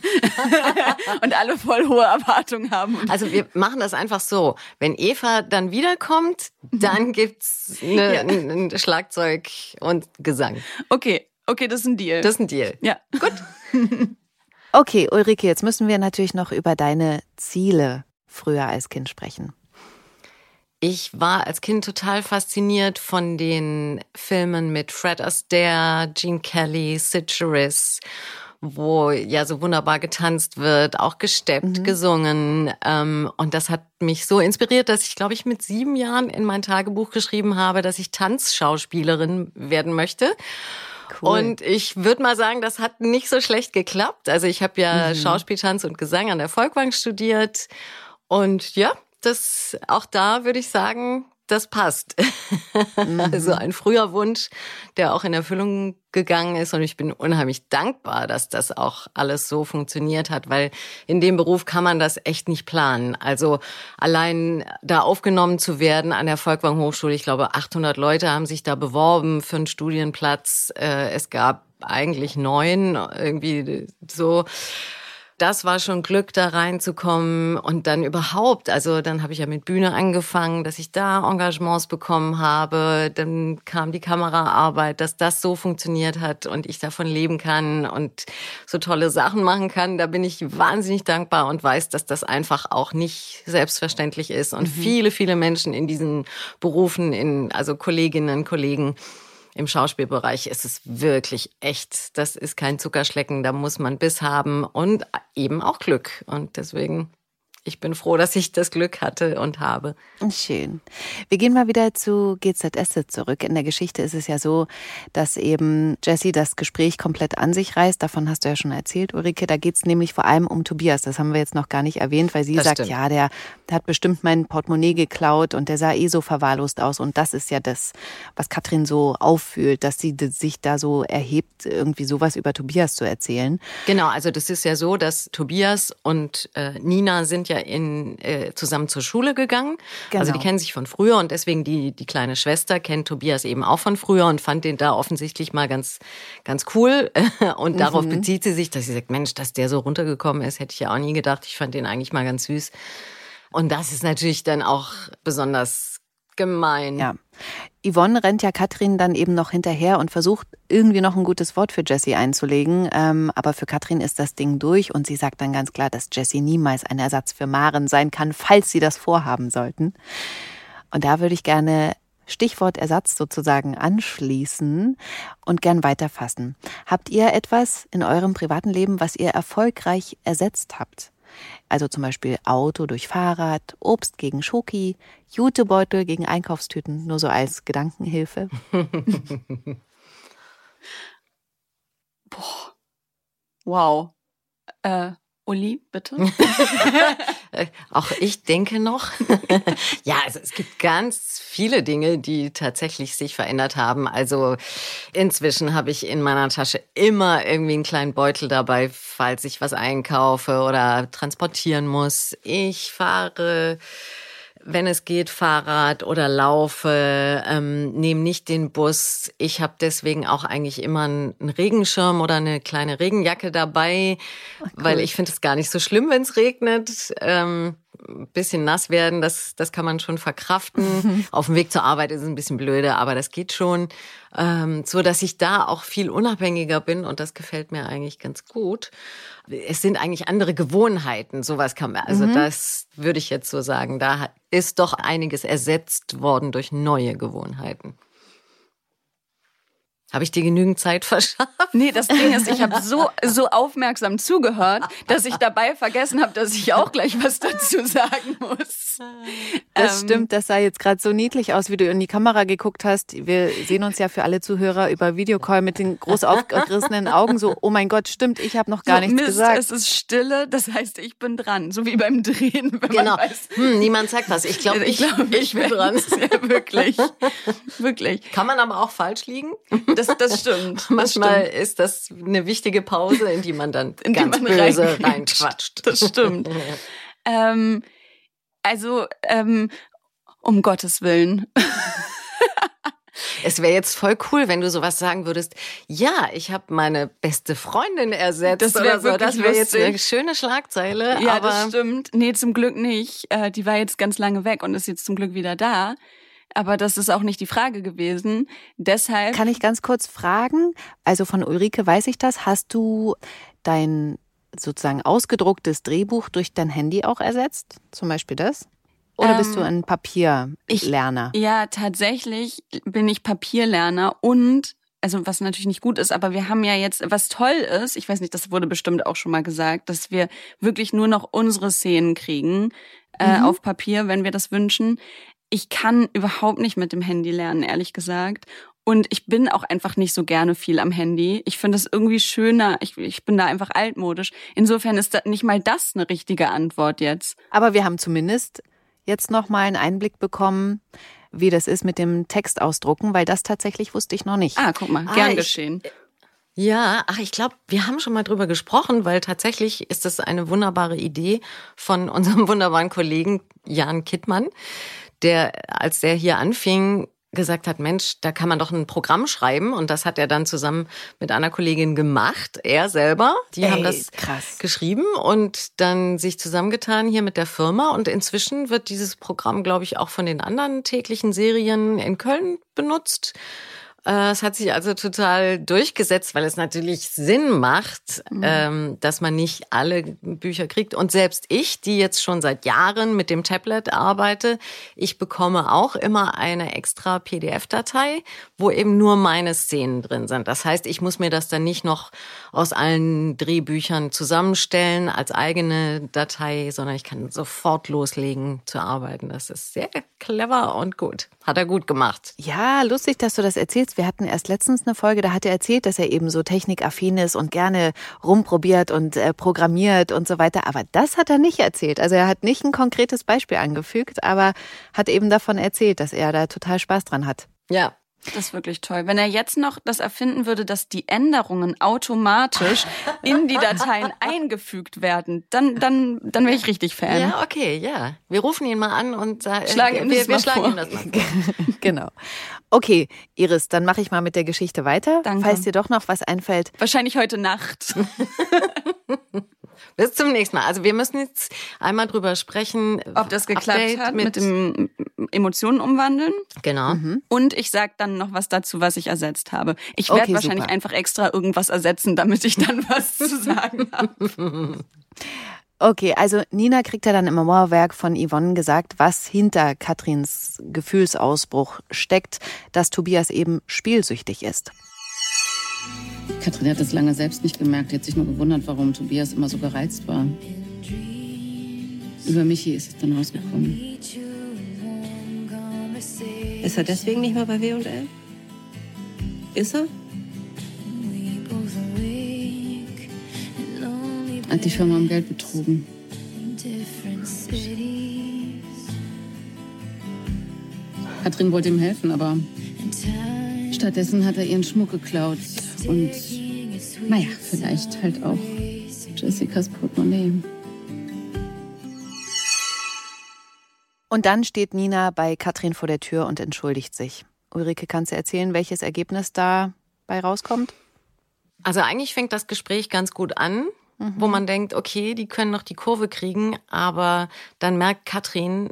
alle voll hohe Erwartungen haben. Also wir machen das einfach so. Wenn Eva dann wiederkommt, dann gibt's eine, Ja. ein, Schlagzeug und Gesang. Okay, okay, das ist ein Deal. Das ist ein Deal. ja. Okay, Ulrike, jetzt müssen wir natürlich noch über deine Ziele früher als Kind sprechen. Ich war als Kind total fasziniert von den Filmen mit Fred Astaire, Gene Kelly, Sid Charisse, wo ja so wunderbar getanzt wird, auch gesteppt, gesungen. Ähm, und das hat mich so inspiriert, dass ich, glaube ich, mit sieben Jahren in mein Tagebuch geschrieben habe, dass ich Tanzschauspielerin werden möchte. Und ich würde mal sagen, das hat nicht so schlecht geklappt. Also ich habe ja Schauspiel, Tanz und Gesang an der Volkwang studiert. Und ja, das auch da würde ich sagen, das passt. Also ein früher Wunsch, der auch in Erfüllung gegangen ist. Und ich bin unheimlich dankbar, dass das auch alles so funktioniert hat, weil in dem Beruf kann man das echt nicht planen. Also allein da aufgenommen zu werden an der Volkwang Hochschule, ich glaube 800 Leute haben sich da beworben für einen Studienplatz. Äh, Es gab eigentlich neun, irgendwie so das war schon Glück, da reinzukommen. Und dann überhaupt, also dann habe ich ja mit Bühne angefangen, dass ich da Engagements bekommen habe, dann kam die Kameraarbeit, dass das so funktioniert hat und ich davon leben kann und so tolle Sachen machen kann, da bin ich wahnsinnig dankbar und weiß, dass das einfach auch nicht selbstverständlich ist. Und viele, viele Menschen in diesen Berufen, in, also Kolleginnen, Kollegen, im Schauspielbereich ist es wirklich echt. Das ist kein Zuckerschlecken, da muss man Biss haben und eben auch Glück. Und deswegen ich bin froh, dass ich das Glück hatte und habe. Schön. Wir gehen mal wieder zu GZS zurück. In der Geschichte ist es ja so, dass eben Jessie das Gespräch komplett an sich reißt. Davon hast du ja schon erzählt, Ulrike. Da geht es nämlich vor allem um Tobias. Das haben wir jetzt noch gar nicht erwähnt, weil sie Das sagt, stimmt. ja, der, der hat bestimmt mein Portemonnaie geklaut und der sah eh so verwahrlost aus. Und das ist ja das, was Katrin so auffühlt, dass sie sich da so erhebt, irgendwie sowas über Tobias zu erzählen. Genau, also das ist ja so, dass Tobias und äh, Nina sind ja in, äh, zusammen zur Schule gegangen. Also die Genau. kennen sich von früher und deswegen die, die kleine Schwester kennt Tobias eben auch von früher und fand den da offensichtlich mal ganz, ganz cool. Und darauf bezieht sie sich, dass sie sagt, Mensch, dass der so runtergekommen ist, hätte ich ja auch nie gedacht. Ich fand den eigentlich mal ganz süß. Und das ist natürlich dann auch besonders gemein. Ja. Yvonne rennt ja Katrin dann eben noch hinterher und versucht irgendwie noch ein gutes Wort für Jessie einzulegen. Ähm, aber für Katrin ist das Ding durch und sie sagt dann ganz klar, dass Jessie niemals ein Ersatz für Maren sein kann, falls sie das vorhaben sollten. Und da würde ich gerne Stichwort Ersatz sozusagen anschließen und gern weiterfassen. Habt ihr etwas in eurem privaten Leben, was ihr erfolgreich ersetzt habt? Also zum Beispiel Auto durch Fahrrad, Obst gegen Schoki, Jutebeutel gegen Einkaufstüten, nur so als Gedankenhilfe. Wow. Äh, Uli, bitte. Äh, Auch ich denke noch. ja, also es gibt ganz viele Dinge, die tatsächlich sich verändert haben. Also inzwischen habe ich in meiner Tasche immer irgendwie einen kleinen Beutel dabei, falls ich was einkaufe oder transportieren muss. Ich fahre wenn es geht, Fahrrad oder laufe, ähm, nehme nicht den Bus. Ich habe deswegen auch eigentlich immer einen Regenschirm oder eine kleine Regenjacke dabei, weil ich finde es gar nicht so schlimm, wenn es regnet. Ähm, ein bisschen nass werden, das, das kann man schon verkraften. Auf dem Weg zur Arbeit ist es ein bisschen blöde, aber das geht schon. Ähm, so dass ich da auch viel unabhängiger bin und das gefällt mir eigentlich ganz gut. Es sind eigentlich andere Gewohnheiten, sowas kann man, also das würde ich jetzt so sagen. Da ist doch einiges ersetzt worden durch neue Gewohnheiten. Habe ich dir genügend Zeit verschafft? Nee, das Ding ist, ich habe so, so aufmerksam zugehört, dass ich dabei vergessen habe, dass ich auch gleich was dazu sagen muss. Das Ähm, stimmt, das sah jetzt gerade so niedlich aus, wie du in die Kamera geguckt hast. Wir sehen uns ja für alle Zuhörer über Videocall mit den groß aufgerissenen Augen so, oh mein Gott, stimmt, ich habe noch gar so, nichts Mist, gesagt. Es ist Stille, das heißt, ich bin dran. So wie beim Drehen, wenn Genau. man weiß. Hm, niemand sagt was. Ich glaube, ich, glaub, ich bin dran. Ja, wirklich. Wirklich. Kann man aber auch falsch liegen? Das, das stimmt. Das Manchmal stimmt. ist das eine wichtige Pause, in die man dann In ganz man böse reinquatscht. Das stimmt. Ähm, also, ähm, um Gottes Willen. Es wäre jetzt voll cool, wenn du sowas sagen würdest. Ja, ich habe meine beste Freundin ersetzt. Das wär oder so. Das wäre jetzt eine schöne Schlagzeile. Ja, aber das stimmt. Nee, zum Glück nicht. Äh, die war jetzt ganz lange weg und ist jetzt zum Glück wieder da. Aber das ist auch nicht die Frage gewesen. Deshalb. Kann ich ganz kurz fragen? Also von Ulrike weiß ich das. Hast du dein sozusagen ausgedrucktes Drehbuch durch dein Handy auch ersetzt? Zum Beispiel das? Oder bist du Ähm, ein Papierlerner? Ja, tatsächlich bin ich Papierlerner und also was natürlich nicht gut ist, aber wir haben ja jetzt, was toll ist, ich weiß nicht, das wurde bestimmt auch schon mal gesagt, dass wir wirklich nur noch unsere Szenen kriegen äh, Mhm. auf Papier, wenn wir das wünschen. Ich kann überhaupt nicht mit dem Handy lernen, ehrlich gesagt. Und ich bin auch einfach nicht so gerne viel am Handy. Ich finde es irgendwie schöner. Ich, ich bin da einfach altmodisch. Insofern ist da nicht mal das eine richtige Antwort jetzt. Aber wir haben zumindest jetzt noch mal einen Einblick bekommen, wie das ist mit dem Text ausdrucken, weil das tatsächlich wusste ich noch nicht. Ah, guck mal, Ah, gern ich- geschehen. Ja, ach, ich glaube, wir haben schon mal drüber gesprochen, weil tatsächlich ist das eine wunderbare Idee von unserem wunderbaren Kollegen Jan Kittmann, der, als der hier anfing, gesagt hat, Mensch, da kann man doch ein Programm schreiben und das hat er dann zusammen mit einer Kollegin gemacht, er selber. Die haben Ey, das krass. geschrieben und dann sich zusammengetan hier mit der Firma und inzwischen wird dieses Programm, glaube ich, auch von den anderen täglichen Serien in Köln benutzt. Äh, Es hat sich also total durchgesetzt, weil es natürlich Sinn macht, ähm, dass man nicht alle Bücher kriegt. Und selbst ich, die jetzt schon seit Jahren mit dem Tablet arbeite, ich bekomme auch immer eine extra PDF-Datei, wo eben nur meine Szenen drin sind. Das heißt, ich muss mir das dann nicht noch aus allen Drehbüchern zusammenstellen als eigene Datei, sondern ich kann sofort loslegen zu arbeiten. Das ist sehr clever und gut. Hat er gut gemacht. Ja, lustig, dass du das erzählst. Wir hatten erst letztens eine Folge, da hat er erzählt, dass er eben so technikaffin ist und gerne rumprobiert und äh, programmiert und so weiter. Aber das hat er nicht erzählt. Also er hat nicht ein konkretes Beispiel angefügt, aber hat eben davon erzählt, dass er da total Spaß dran hat. Ja, Das ist wirklich toll. Wenn er jetzt noch das erfinden würde, dass die Änderungen automatisch in die Dateien eingefügt werden, dann, dann, dann wäre ich richtig Fan. Ja, okay, ja. Wir rufen ihn mal an und sagen, Schlagen ihm wir, das wir mal schlagen vor. ihm das mal vor. genau. Okay, Iris, dann mache ich mal mit der Geschichte weiter. Danke. Falls dir doch noch was einfällt. Wahrscheinlich heute Nacht. Bis zum nächsten Mal. Also wir müssen jetzt einmal drüber sprechen, Ob das geklappt Update hat mit, dem Emotionen umwandeln. Genau. Und ich sag dann noch was dazu, was ich ersetzt habe. Ich werde Okay, wahrscheinlich super. einfach extra irgendwas ersetzen, damit ich dann was zu sagen habe. Okay, also Nina kriegt ja dann im Mauerwerk von Yvonne gesagt, was hinter Katrins Gefühlsausbruch steckt, dass Tobias eben spielsüchtig ist. Katrin hat das lange selbst nicht gemerkt. Die hat sich nur gewundert, warum Tobias immer so gereizt war. Über Michi ist es dann rausgekommen. Ist er deswegen nicht mehr bei W&L? Ist er? Hat die Firma um Geld betrogen. Katrin wollte ihm helfen, aber stattdessen hat er ihren Schmuck geklaut. Und naja, vielleicht halt auch Jessicas Portemonnaie. Und dann steht Nina bei Katrin vor der Tür und entschuldigt sich. Ulrike, kannst du erzählen, welches Ergebnis dabei rauskommt? Also eigentlich fängt das Gespräch ganz gut an, wo man denkt, okay, die können noch die Kurve kriegen, aber dann merkt Katrin,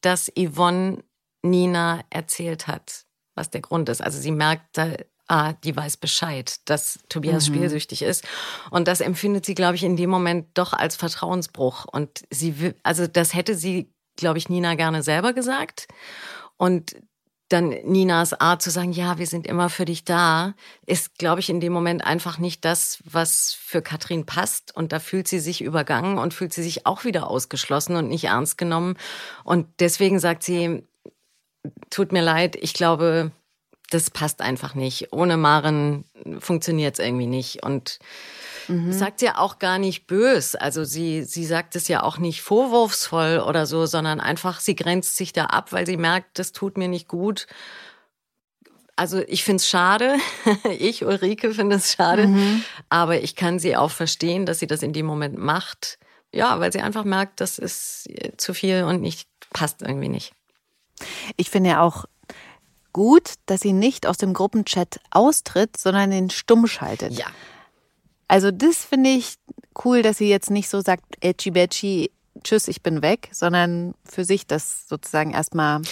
dass Yvonne Nina erzählt hat, was der Grund ist. Also sie merkt, da, ah, die weiß Bescheid, dass Tobias spielsüchtig ist. Und das empfindet sie, glaube ich, in dem Moment doch als Vertrauensbruch. Und sie will, also das hätte sie, glaube ich, Nina gerne selber gesagt. Und dann Ninas Art zu sagen, ja, wir sind immer für dich da, ist, glaube ich, in dem Moment einfach nicht das, was für Katrin passt. Und da fühlt sie sich übergangen und fühlt sie sich auch wieder ausgeschlossen und nicht ernst genommen. Und deswegen sagt sie, tut mir leid, ich glaube, das passt einfach nicht. Ohne Maren funktioniert es irgendwie nicht. Und sagt ja auch gar nicht bös. Also sie, sie sagt es ja auch nicht vorwurfsvoll oder so, sondern einfach, sie grenzt sich da ab, weil sie merkt, das tut mir nicht gut. Also ich finde es schade. Ich, Ulrike, finde es schade. Aber ich kann sie auch verstehen, dass sie das in dem Moment macht. Ja, weil sie einfach merkt, das ist zu viel und nicht, passt irgendwie nicht. Ich finde ja auch gut, dass sie nicht aus dem Gruppenchat austritt, sondern den stumm schaltet. Ja. Also das finde ich cool, dass sie jetzt nicht so sagt, Edgy Betchy, tschüss, ich bin weg, sondern für sich das sozusagen erstmal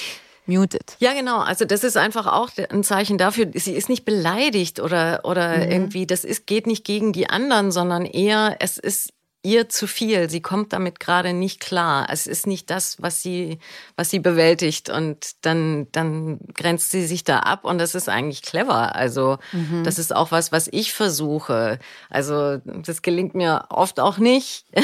mutet. Ja, genau. Also das ist einfach auch ein Zeichen dafür, sie ist nicht beleidigt oder, oder irgendwie, das ist, geht nicht gegen die anderen, sondern eher, es ist ihr zu viel. Sie kommt damit gerade nicht klar. Es ist nicht das, was sie, was sie bewältigt und dann, dann grenzt sie sich da ab und das ist eigentlich clever. Also, das ist auch was, was ich versuche. Also, das gelingt mir oft auch nicht.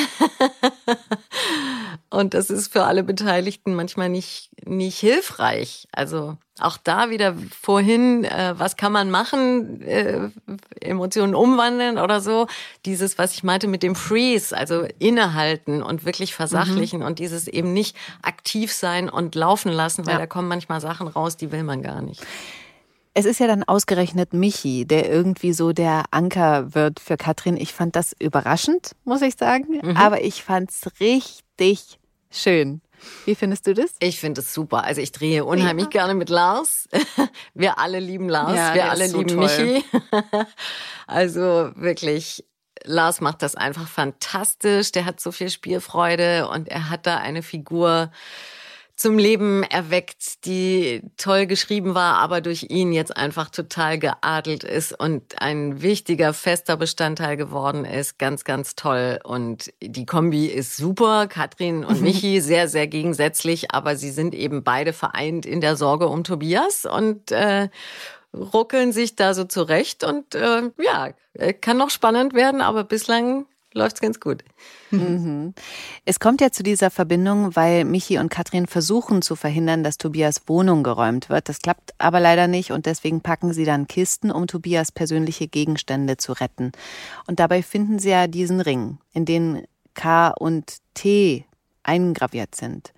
Und das ist für alle Beteiligten manchmal nicht, nicht hilfreich. Also auch da wieder vorhin, äh, was kann man machen, äh, Emotionen umwandeln oder so. Dieses, was ich meinte mit dem Freeze, also innehalten und wirklich versachlichen und dieses eben nicht aktiv sein und laufen lassen, weil Ja. da kommen manchmal Sachen raus, die will man gar nicht. Es ist ja dann ausgerechnet Michi, der irgendwie so der Anker wird für Katrin. Ich fand das überraschend, muss ich sagen. Aber ich fand's richtig schön. Wie findest du das? Ich finde es super. Also ich drehe unheimlich gerne mit Lars. Wir alle lieben Lars. Ja, Wir alle so lieben toll. Michi. Also wirklich, Lars macht das einfach fantastisch. Der hat so viel Spielfreude und er hat da eine Figur, zum Leben erweckt, die toll geschrieben war, aber durch ihn jetzt einfach total geadelt ist und ein wichtiger, fester Bestandteil geworden ist. Ganz, ganz toll. Und die Kombi ist super. Katrin und Michi sehr, sehr gegensätzlich, aber sie sind eben beide vereint in der Sorge um Tobias und äh, ruckeln sich da so zurecht. Und äh, ja, kann noch spannend werden, aber bislang läuft's ganz gut. Mhm. Es kommt ja zu dieser Verbindung, weil Michi und Katrin versuchen zu verhindern, dass Tobias Wohnung geräumt wird. Das klappt aber leider nicht und deswegen packen sie dann Kisten, um Tobias persönliche Gegenstände zu retten. Und dabei finden sie ja diesen Ring, in den K und T eingraviert sind.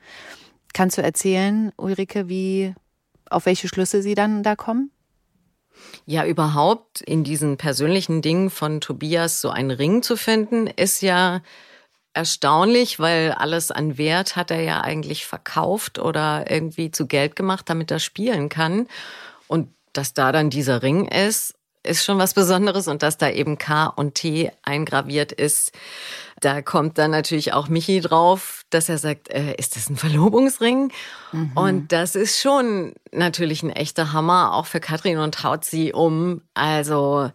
Kannst du erzählen, Ulrike, wie auf welche Schlüsse sie dann da kommen? Ja, überhaupt in diesen persönlichen Dingen von Tobias so einen Ring zu finden, ist ja erstaunlich, weil alles an Wert hat er ja eigentlich verkauft oder irgendwie zu Geld gemacht, damit er spielen kann. Und dass da dann dieser Ring ist, ist schon was Besonderes und dass da eben K und T eingraviert ist, da kommt dann natürlich auch Michi drauf, dass er sagt, äh, ist das ein Verlobungsring? Mhm. Und das ist schon natürlich ein echter Hammer, auch für Katrin und haut sie um. Also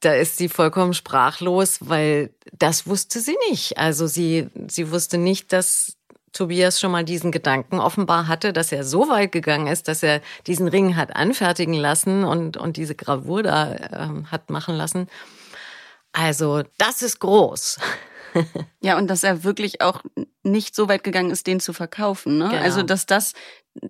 da ist sie vollkommen sprachlos, weil das wusste sie nicht. Also sie, sie wusste nicht, dass Tobias schon mal diesen Gedanken offenbar hatte, dass er so weit gegangen ist, dass er diesen Ring hat anfertigen lassen und, und diese Gravur da äh, hat machen lassen. Also das ist groß. ja, und dass er wirklich auch nicht so weit gegangen ist, den zu verkaufen. Ne? Genau. Also, dass das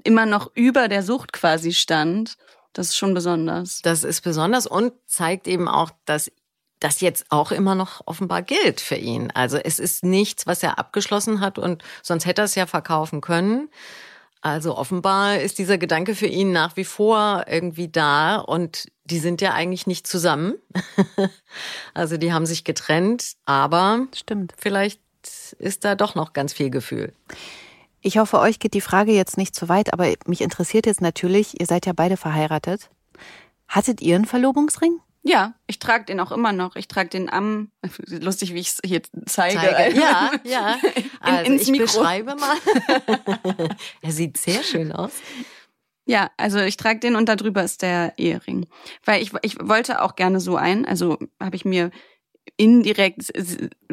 immer noch über der Sucht quasi stand, das ist schon besonders. Das ist besonders und zeigt eben auch, dass das jetzt auch immer noch offenbar gilt für ihn. Also es ist nichts, was er abgeschlossen hat und sonst hätte er es ja verkaufen können. Also offenbar ist dieser Gedanke für ihn nach wie vor irgendwie da und die sind ja eigentlich nicht zusammen. also die haben sich getrennt, aber stimmt. Vielleicht ist da doch noch ganz viel Gefühl. Ich hoffe, euch geht die Frage jetzt nicht zu weit, aber mich interessiert jetzt natürlich, ihr seid ja beide verheiratet. Hattet ihr einen Verlobungsring? Ja, ich trage den auch immer noch. Ich trage den am, lustig, wie ich es hier zeige. zeige. Ja, ja. Also in, ins ich Mikro. beschreibe mal. er sieht sehr schön aus. Ja, also ich trage den und darüber ist der Ehering. Weil ich, ich wollte auch gerne so ein, also habe ich mir indirekt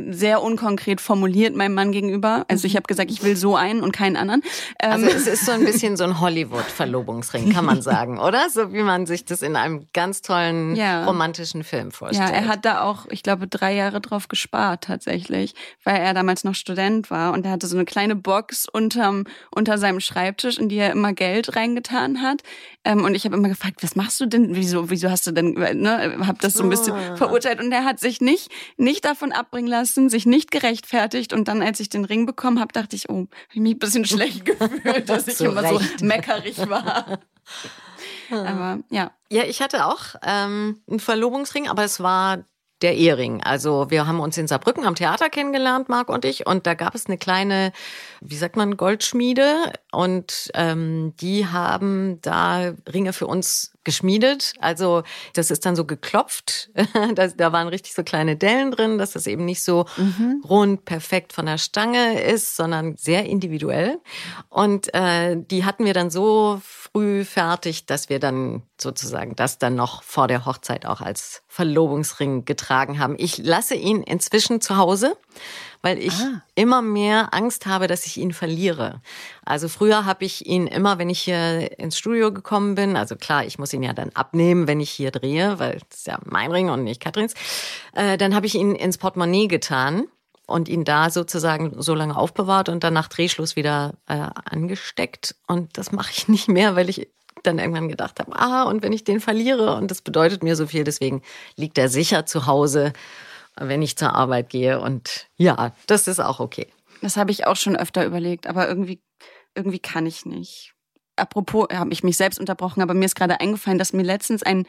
sehr unkonkret formuliert meinem Mann gegenüber. Also ich mhm. habe gesagt, ich will so einen und keinen anderen. Also ähm, es ist so ein bisschen so ein Hollywood-Verlobungsring, kann man sagen, oder? So wie man sich das in einem ganz tollen ja. romantischen Film vorstellt. Ja, er hat da auch, ich glaube, drei Jahre drauf gespart tatsächlich, weil er damals noch Student war und er hatte so eine kleine Box unterm, unter seinem Schreibtisch, in die er immer Geld reingetan hat. Ähm, und ich habe immer gefragt, was machst du denn? Wieso, wieso hast du denn, ne, hab das so ein bisschen oh. verurteilt und er hat sich nicht, nicht davon abbringen lassen, sich nicht gerechtfertigt und dann, als ich den Ring bekommen habe, dachte ich, oh, hab ich mich ein bisschen schlecht gefühlt, dass ich immer recht. so meckerig war. aber ja. Ja, ich hatte auch ähm, einen Verlobungsring, aber es war der Ehering. Also wir haben uns in Saarbrücken am Theater kennengelernt, Marc und ich, und da gab es eine kleine, wie sagt man, Goldschmiede und ähm, die haben da Ringe für uns geschmiedet. Also das ist dann so geklopft. da, da waren richtig so kleine Dellen drin, dass das eben nicht so mhm. rund perfekt von der Stange ist, sondern sehr individuell. Und äh, die hatten wir dann so früh fertig, dass wir dann sozusagen das dann noch vor der Hochzeit auch als Verlobungsring getragen haben. Ich lasse ihn inzwischen zu Hause weil ich ah. immer mehr Angst habe, dass ich ihn verliere. Also früher habe ich ihn immer, wenn ich hier ins Studio gekommen bin, also klar, ich muss ihn ja dann abnehmen, wenn ich hier drehe, weil das ist ja mein Ring und nicht Katrins, äh, dann habe ich ihn ins Portemonnaie getan und ihn da sozusagen so lange aufbewahrt und dann nach Drehschluss wieder äh, angesteckt. Und das mache ich nicht mehr, weil ich dann irgendwann gedacht habe, ah, und wenn ich den verliere und das bedeutet mir so viel, deswegen liegt er sicher zu Hause wenn ich zur Arbeit gehe. Und ja, das ist auch okay. Das habe ich auch schon öfter überlegt, aber irgendwie, irgendwie kann ich nicht. Apropos, habe ich mich selbst unterbrochen, aber mir ist gerade eingefallen, dass mir letztens ein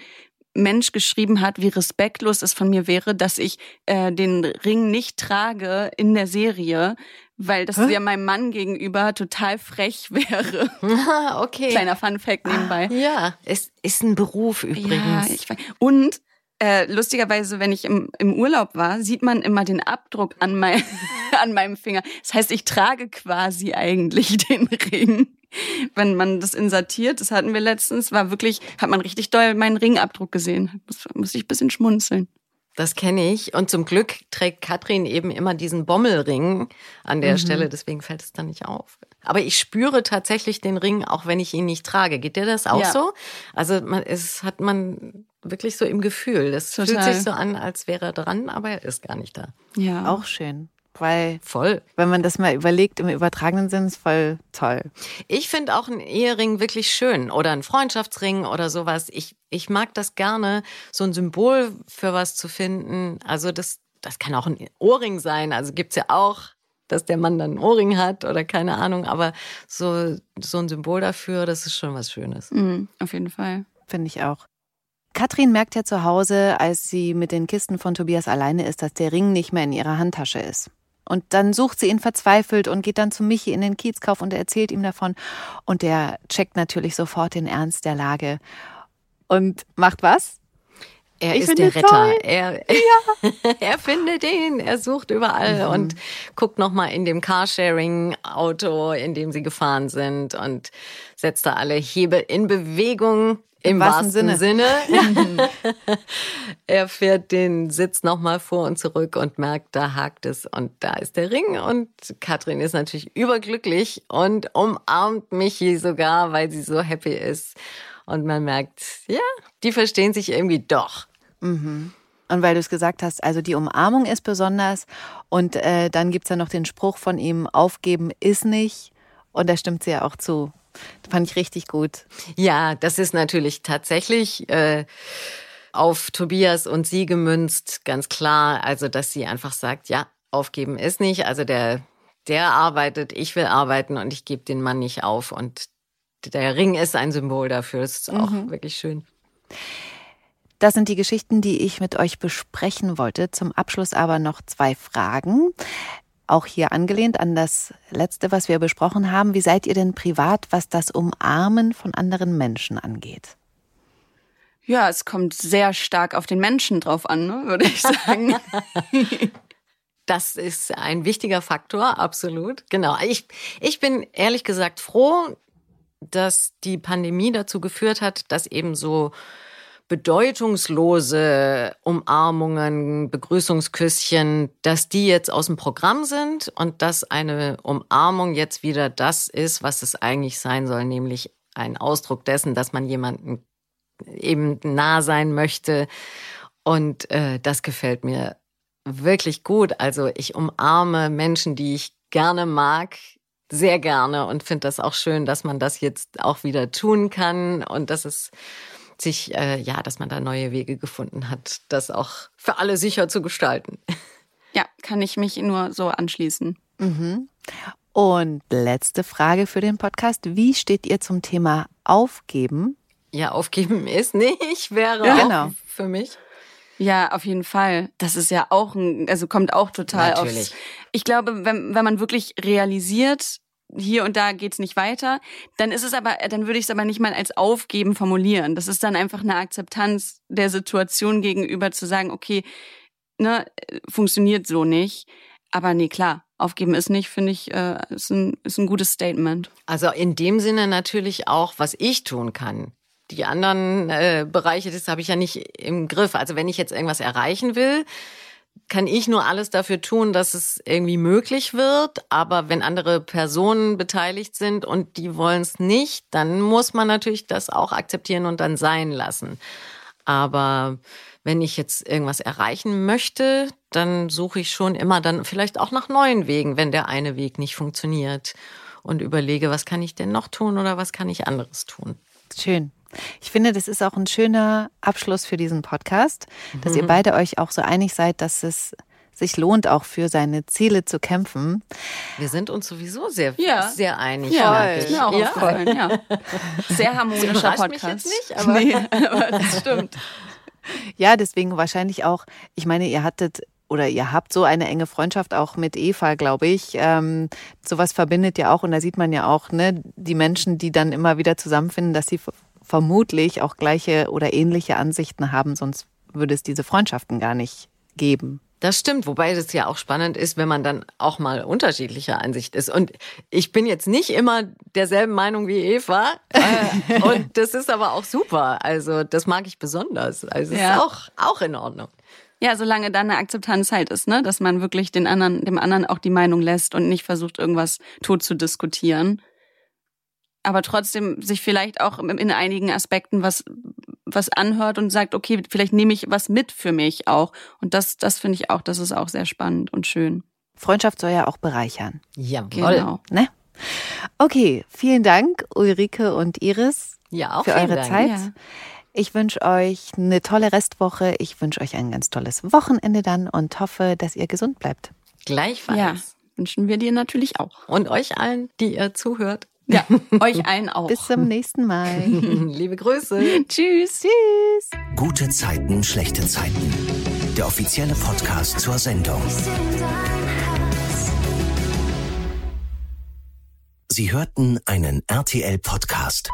Mensch geschrieben hat, wie respektlos es von mir wäre, dass ich äh, den Ring nicht trage in der Serie, weil das Hä? ja meinem Mann gegenüber total frech wäre. okay. Kleiner Fun Fact nebenbei. Ja, es ist ein Beruf übrigens. Ja, ich weiß. Und äh, lustigerweise, wenn ich im, im Urlaub war, sieht man immer den Abdruck an, mein, an meinem Finger. Das heißt, ich trage quasi eigentlich den Ring. wenn man das insertiert, das hatten wir letztens, war wirklich, hat man richtig doll meinen Ringabdruck gesehen. Muss, muss ich ein bisschen schmunzeln. Das kenne ich. Und zum Glück trägt Katrin eben immer diesen Bommelring an der mhm. Stelle, deswegen fällt es dann nicht auf. Aber ich spüre tatsächlich den Ring, auch wenn ich ihn nicht trage. Geht dir das auch ja. so? Also man, es hat man wirklich so im Gefühl. Das Total. fühlt sich so an, als wäre er dran, aber er ist gar nicht da. Ja. Auch schön. Weil, voll. Wenn man das mal überlegt, im übertragenen Sinn ist voll toll. Ich finde auch einen Ehering wirklich schön oder einen Freundschaftsring oder sowas. Ich, ich mag das gerne, so ein Symbol für was zu finden. Also das, das kann auch ein Ohrring sein. Also gibt's ja auch dass der Mann dann einen Ohrring hat oder keine Ahnung, aber so, so ein Symbol dafür, das ist schon was Schönes. Mhm, auf jeden Fall. Finde ich auch. Katrin merkt ja zu Hause, als sie mit den Kisten von Tobias alleine ist, dass der Ring nicht mehr in ihrer Handtasche ist. Und dann sucht sie ihn verzweifelt und geht dann zu Michi in den Kiezkauf und er erzählt ihm davon. Und der checkt natürlich sofort den Ernst der Lage und macht was? Er ich ist der Retter. Er, ja. er findet ihn, er sucht überall mhm. und guckt nochmal in dem Carsharing-Auto, in dem sie gefahren sind und setzt da alle Hebel in Bewegung. Im, wahrsten Sinne. Sinne. Er fährt den Sitz nochmal vor und zurück und merkt, da hakt es und da ist der Ring. Und Katrin ist natürlich überglücklich und umarmt Michi sogar, weil sie so happy ist. Und man merkt, ja, die verstehen sich irgendwie doch. Mhm. Und weil du es gesagt hast, also die Umarmung ist besonders und äh, dann gibt's ja noch den Spruch von ihm, aufgeben ist nicht. Und da stimmt sie ja auch zu. Das fand ich richtig gut. Ja, das ist natürlich tatsächlich äh, auf Tobias und sie gemünzt, ganz klar. Also, dass sie einfach sagt, ja, aufgeben ist nicht. Also der, der arbeitet, ich will arbeiten und ich gebe den Mann nicht auf. Und der Ring ist ein Symbol dafür. Das ist auch mhm. wirklich schön. Das sind die Geschichten, die ich mit euch besprechen wollte. Zum Abschluss aber noch zwei Fragen. Auch hier angelehnt an das letzte, was wir besprochen haben. Wie seid ihr denn privat, was das Umarmen von anderen Menschen angeht? Ja, es kommt sehr stark auf den Menschen drauf an, ne, würde ich sagen. Das ist ein wichtiger Faktor, absolut. Genau. Ich, ich bin ehrlich gesagt froh, dass die Pandemie dazu geführt hat, dass eben so bedeutungslose Umarmungen, Begrüßungsküsschen, dass die jetzt aus dem Programm sind und dass eine Umarmung jetzt wieder das ist, was es eigentlich sein soll, nämlich ein Ausdruck dessen, dass man jemanden eben nah sein möchte. Und äh, das gefällt mir wirklich gut. Also ich umarme Menschen, die ich gerne mag, sehr gerne und finde das auch schön, dass man das jetzt auch wieder tun kann und dass es sich, äh, ja, dass man da neue Wege gefunden hat, das auch für alle sicher zu gestalten. Ja, kann ich mich nur so anschließen. Mhm. Und letzte Frage für den Podcast. Wie steht ihr zum Thema Aufgeben? Ja, aufgeben ist nicht, wäre ja, genau. für mich. Ja, auf jeden Fall. Das ist ja auch ein, also kommt auch total Natürlich. aufs. Ich glaube, wenn, wenn man wirklich realisiert, hier und da geht's nicht weiter, dann ist es aber, dann würde ich es aber nicht mal als Aufgeben formulieren. Das ist dann einfach eine Akzeptanz der Situation gegenüber zu sagen, okay, ne, funktioniert so nicht. Aber nee, klar, aufgeben ist nicht, finde ich, äh, ist, ein, ist ein gutes Statement. Also in dem Sinne natürlich auch, was ich tun kann. Die anderen äh, Bereiche, das habe ich ja nicht im Griff. Also wenn ich jetzt irgendwas erreichen will, kann ich nur alles dafür tun, dass es irgendwie möglich wird. Aber wenn andere Personen beteiligt sind und die wollen es nicht, dann muss man natürlich das auch akzeptieren und dann sein lassen. Aber wenn ich jetzt irgendwas erreichen möchte, dann suche ich schon immer dann vielleicht auch nach neuen Wegen, wenn der eine Weg nicht funktioniert und überlege, was kann ich denn noch tun oder was kann ich anderes tun. Schön. Ich finde, das ist auch ein schöner Abschluss für diesen Podcast, dass mhm. ihr beide euch auch so einig seid, dass es sich lohnt, auch für seine Ziele zu kämpfen. Wir sind uns sowieso sehr, ja. sehr einig. Ja, ist mir auch ja. aufgefallen. Ja. Sehr harmonischer Podcast. Mich jetzt nicht, aber, nee, aber das stimmt. Ja, deswegen wahrscheinlich auch, ich meine, ihr hattet oder ihr habt so eine enge Freundschaft auch mit Eva, glaube ich. Ähm, sowas verbindet ja auch und da sieht man ja auch, ne, die Menschen, die dann immer wieder zusammenfinden, dass sie vermutlich auch gleiche oder ähnliche Ansichten haben, sonst würde es diese Freundschaften gar nicht geben. Das stimmt, wobei das ja auch spannend ist, wenn man dann auch mal unterschiedlicher Ansicht ist. Und ich bin jetzt nicht immer derselben Meinung wie Eva. Äh, und das ist aber auch super. Also das mag ich besonders. Also ja. ist auch, auch in Ordnung. Ja, solange dann eine Akzeptanz halt ist, ne, dass man wirklich den anderen, dem anderen auch die Meinung lässt und nicht versucht, irgendwas tot zu diskutieren. Aber trotzdem sich vielleicht auch in einigen Aspekten was, was anhört und sagt, okay, vielleicht nehme ich was mit für mich auch. Und das, das finde ich auch, das ist auch sehr spannend und schön. Freundschaft soll ja auch bereichern. Jawohl. Genau. Ne? Okay, vielen Dank, Ulrike und Iris, ja, auch für eure Dank. Zeit. Ja. Ich wünsche euch eine tolle Restwoche. Ich wünsche euch ein ganz tolles Wochenende dann und hoffe, dass ihr gesund bleibt. Gleichfalls. Ja, wünschen wir dir natürlich auch. Und euch allen, die ihr zuhört. Ja, euch allen auch. Bis zum nächsten Mal. Liebe Grüße. Tschüss. Tschüss. Gute Zeiten, schlechte Zeiten. Der offizielle Podcast zur Sendung. Sie hörten einen RTL-Podcast.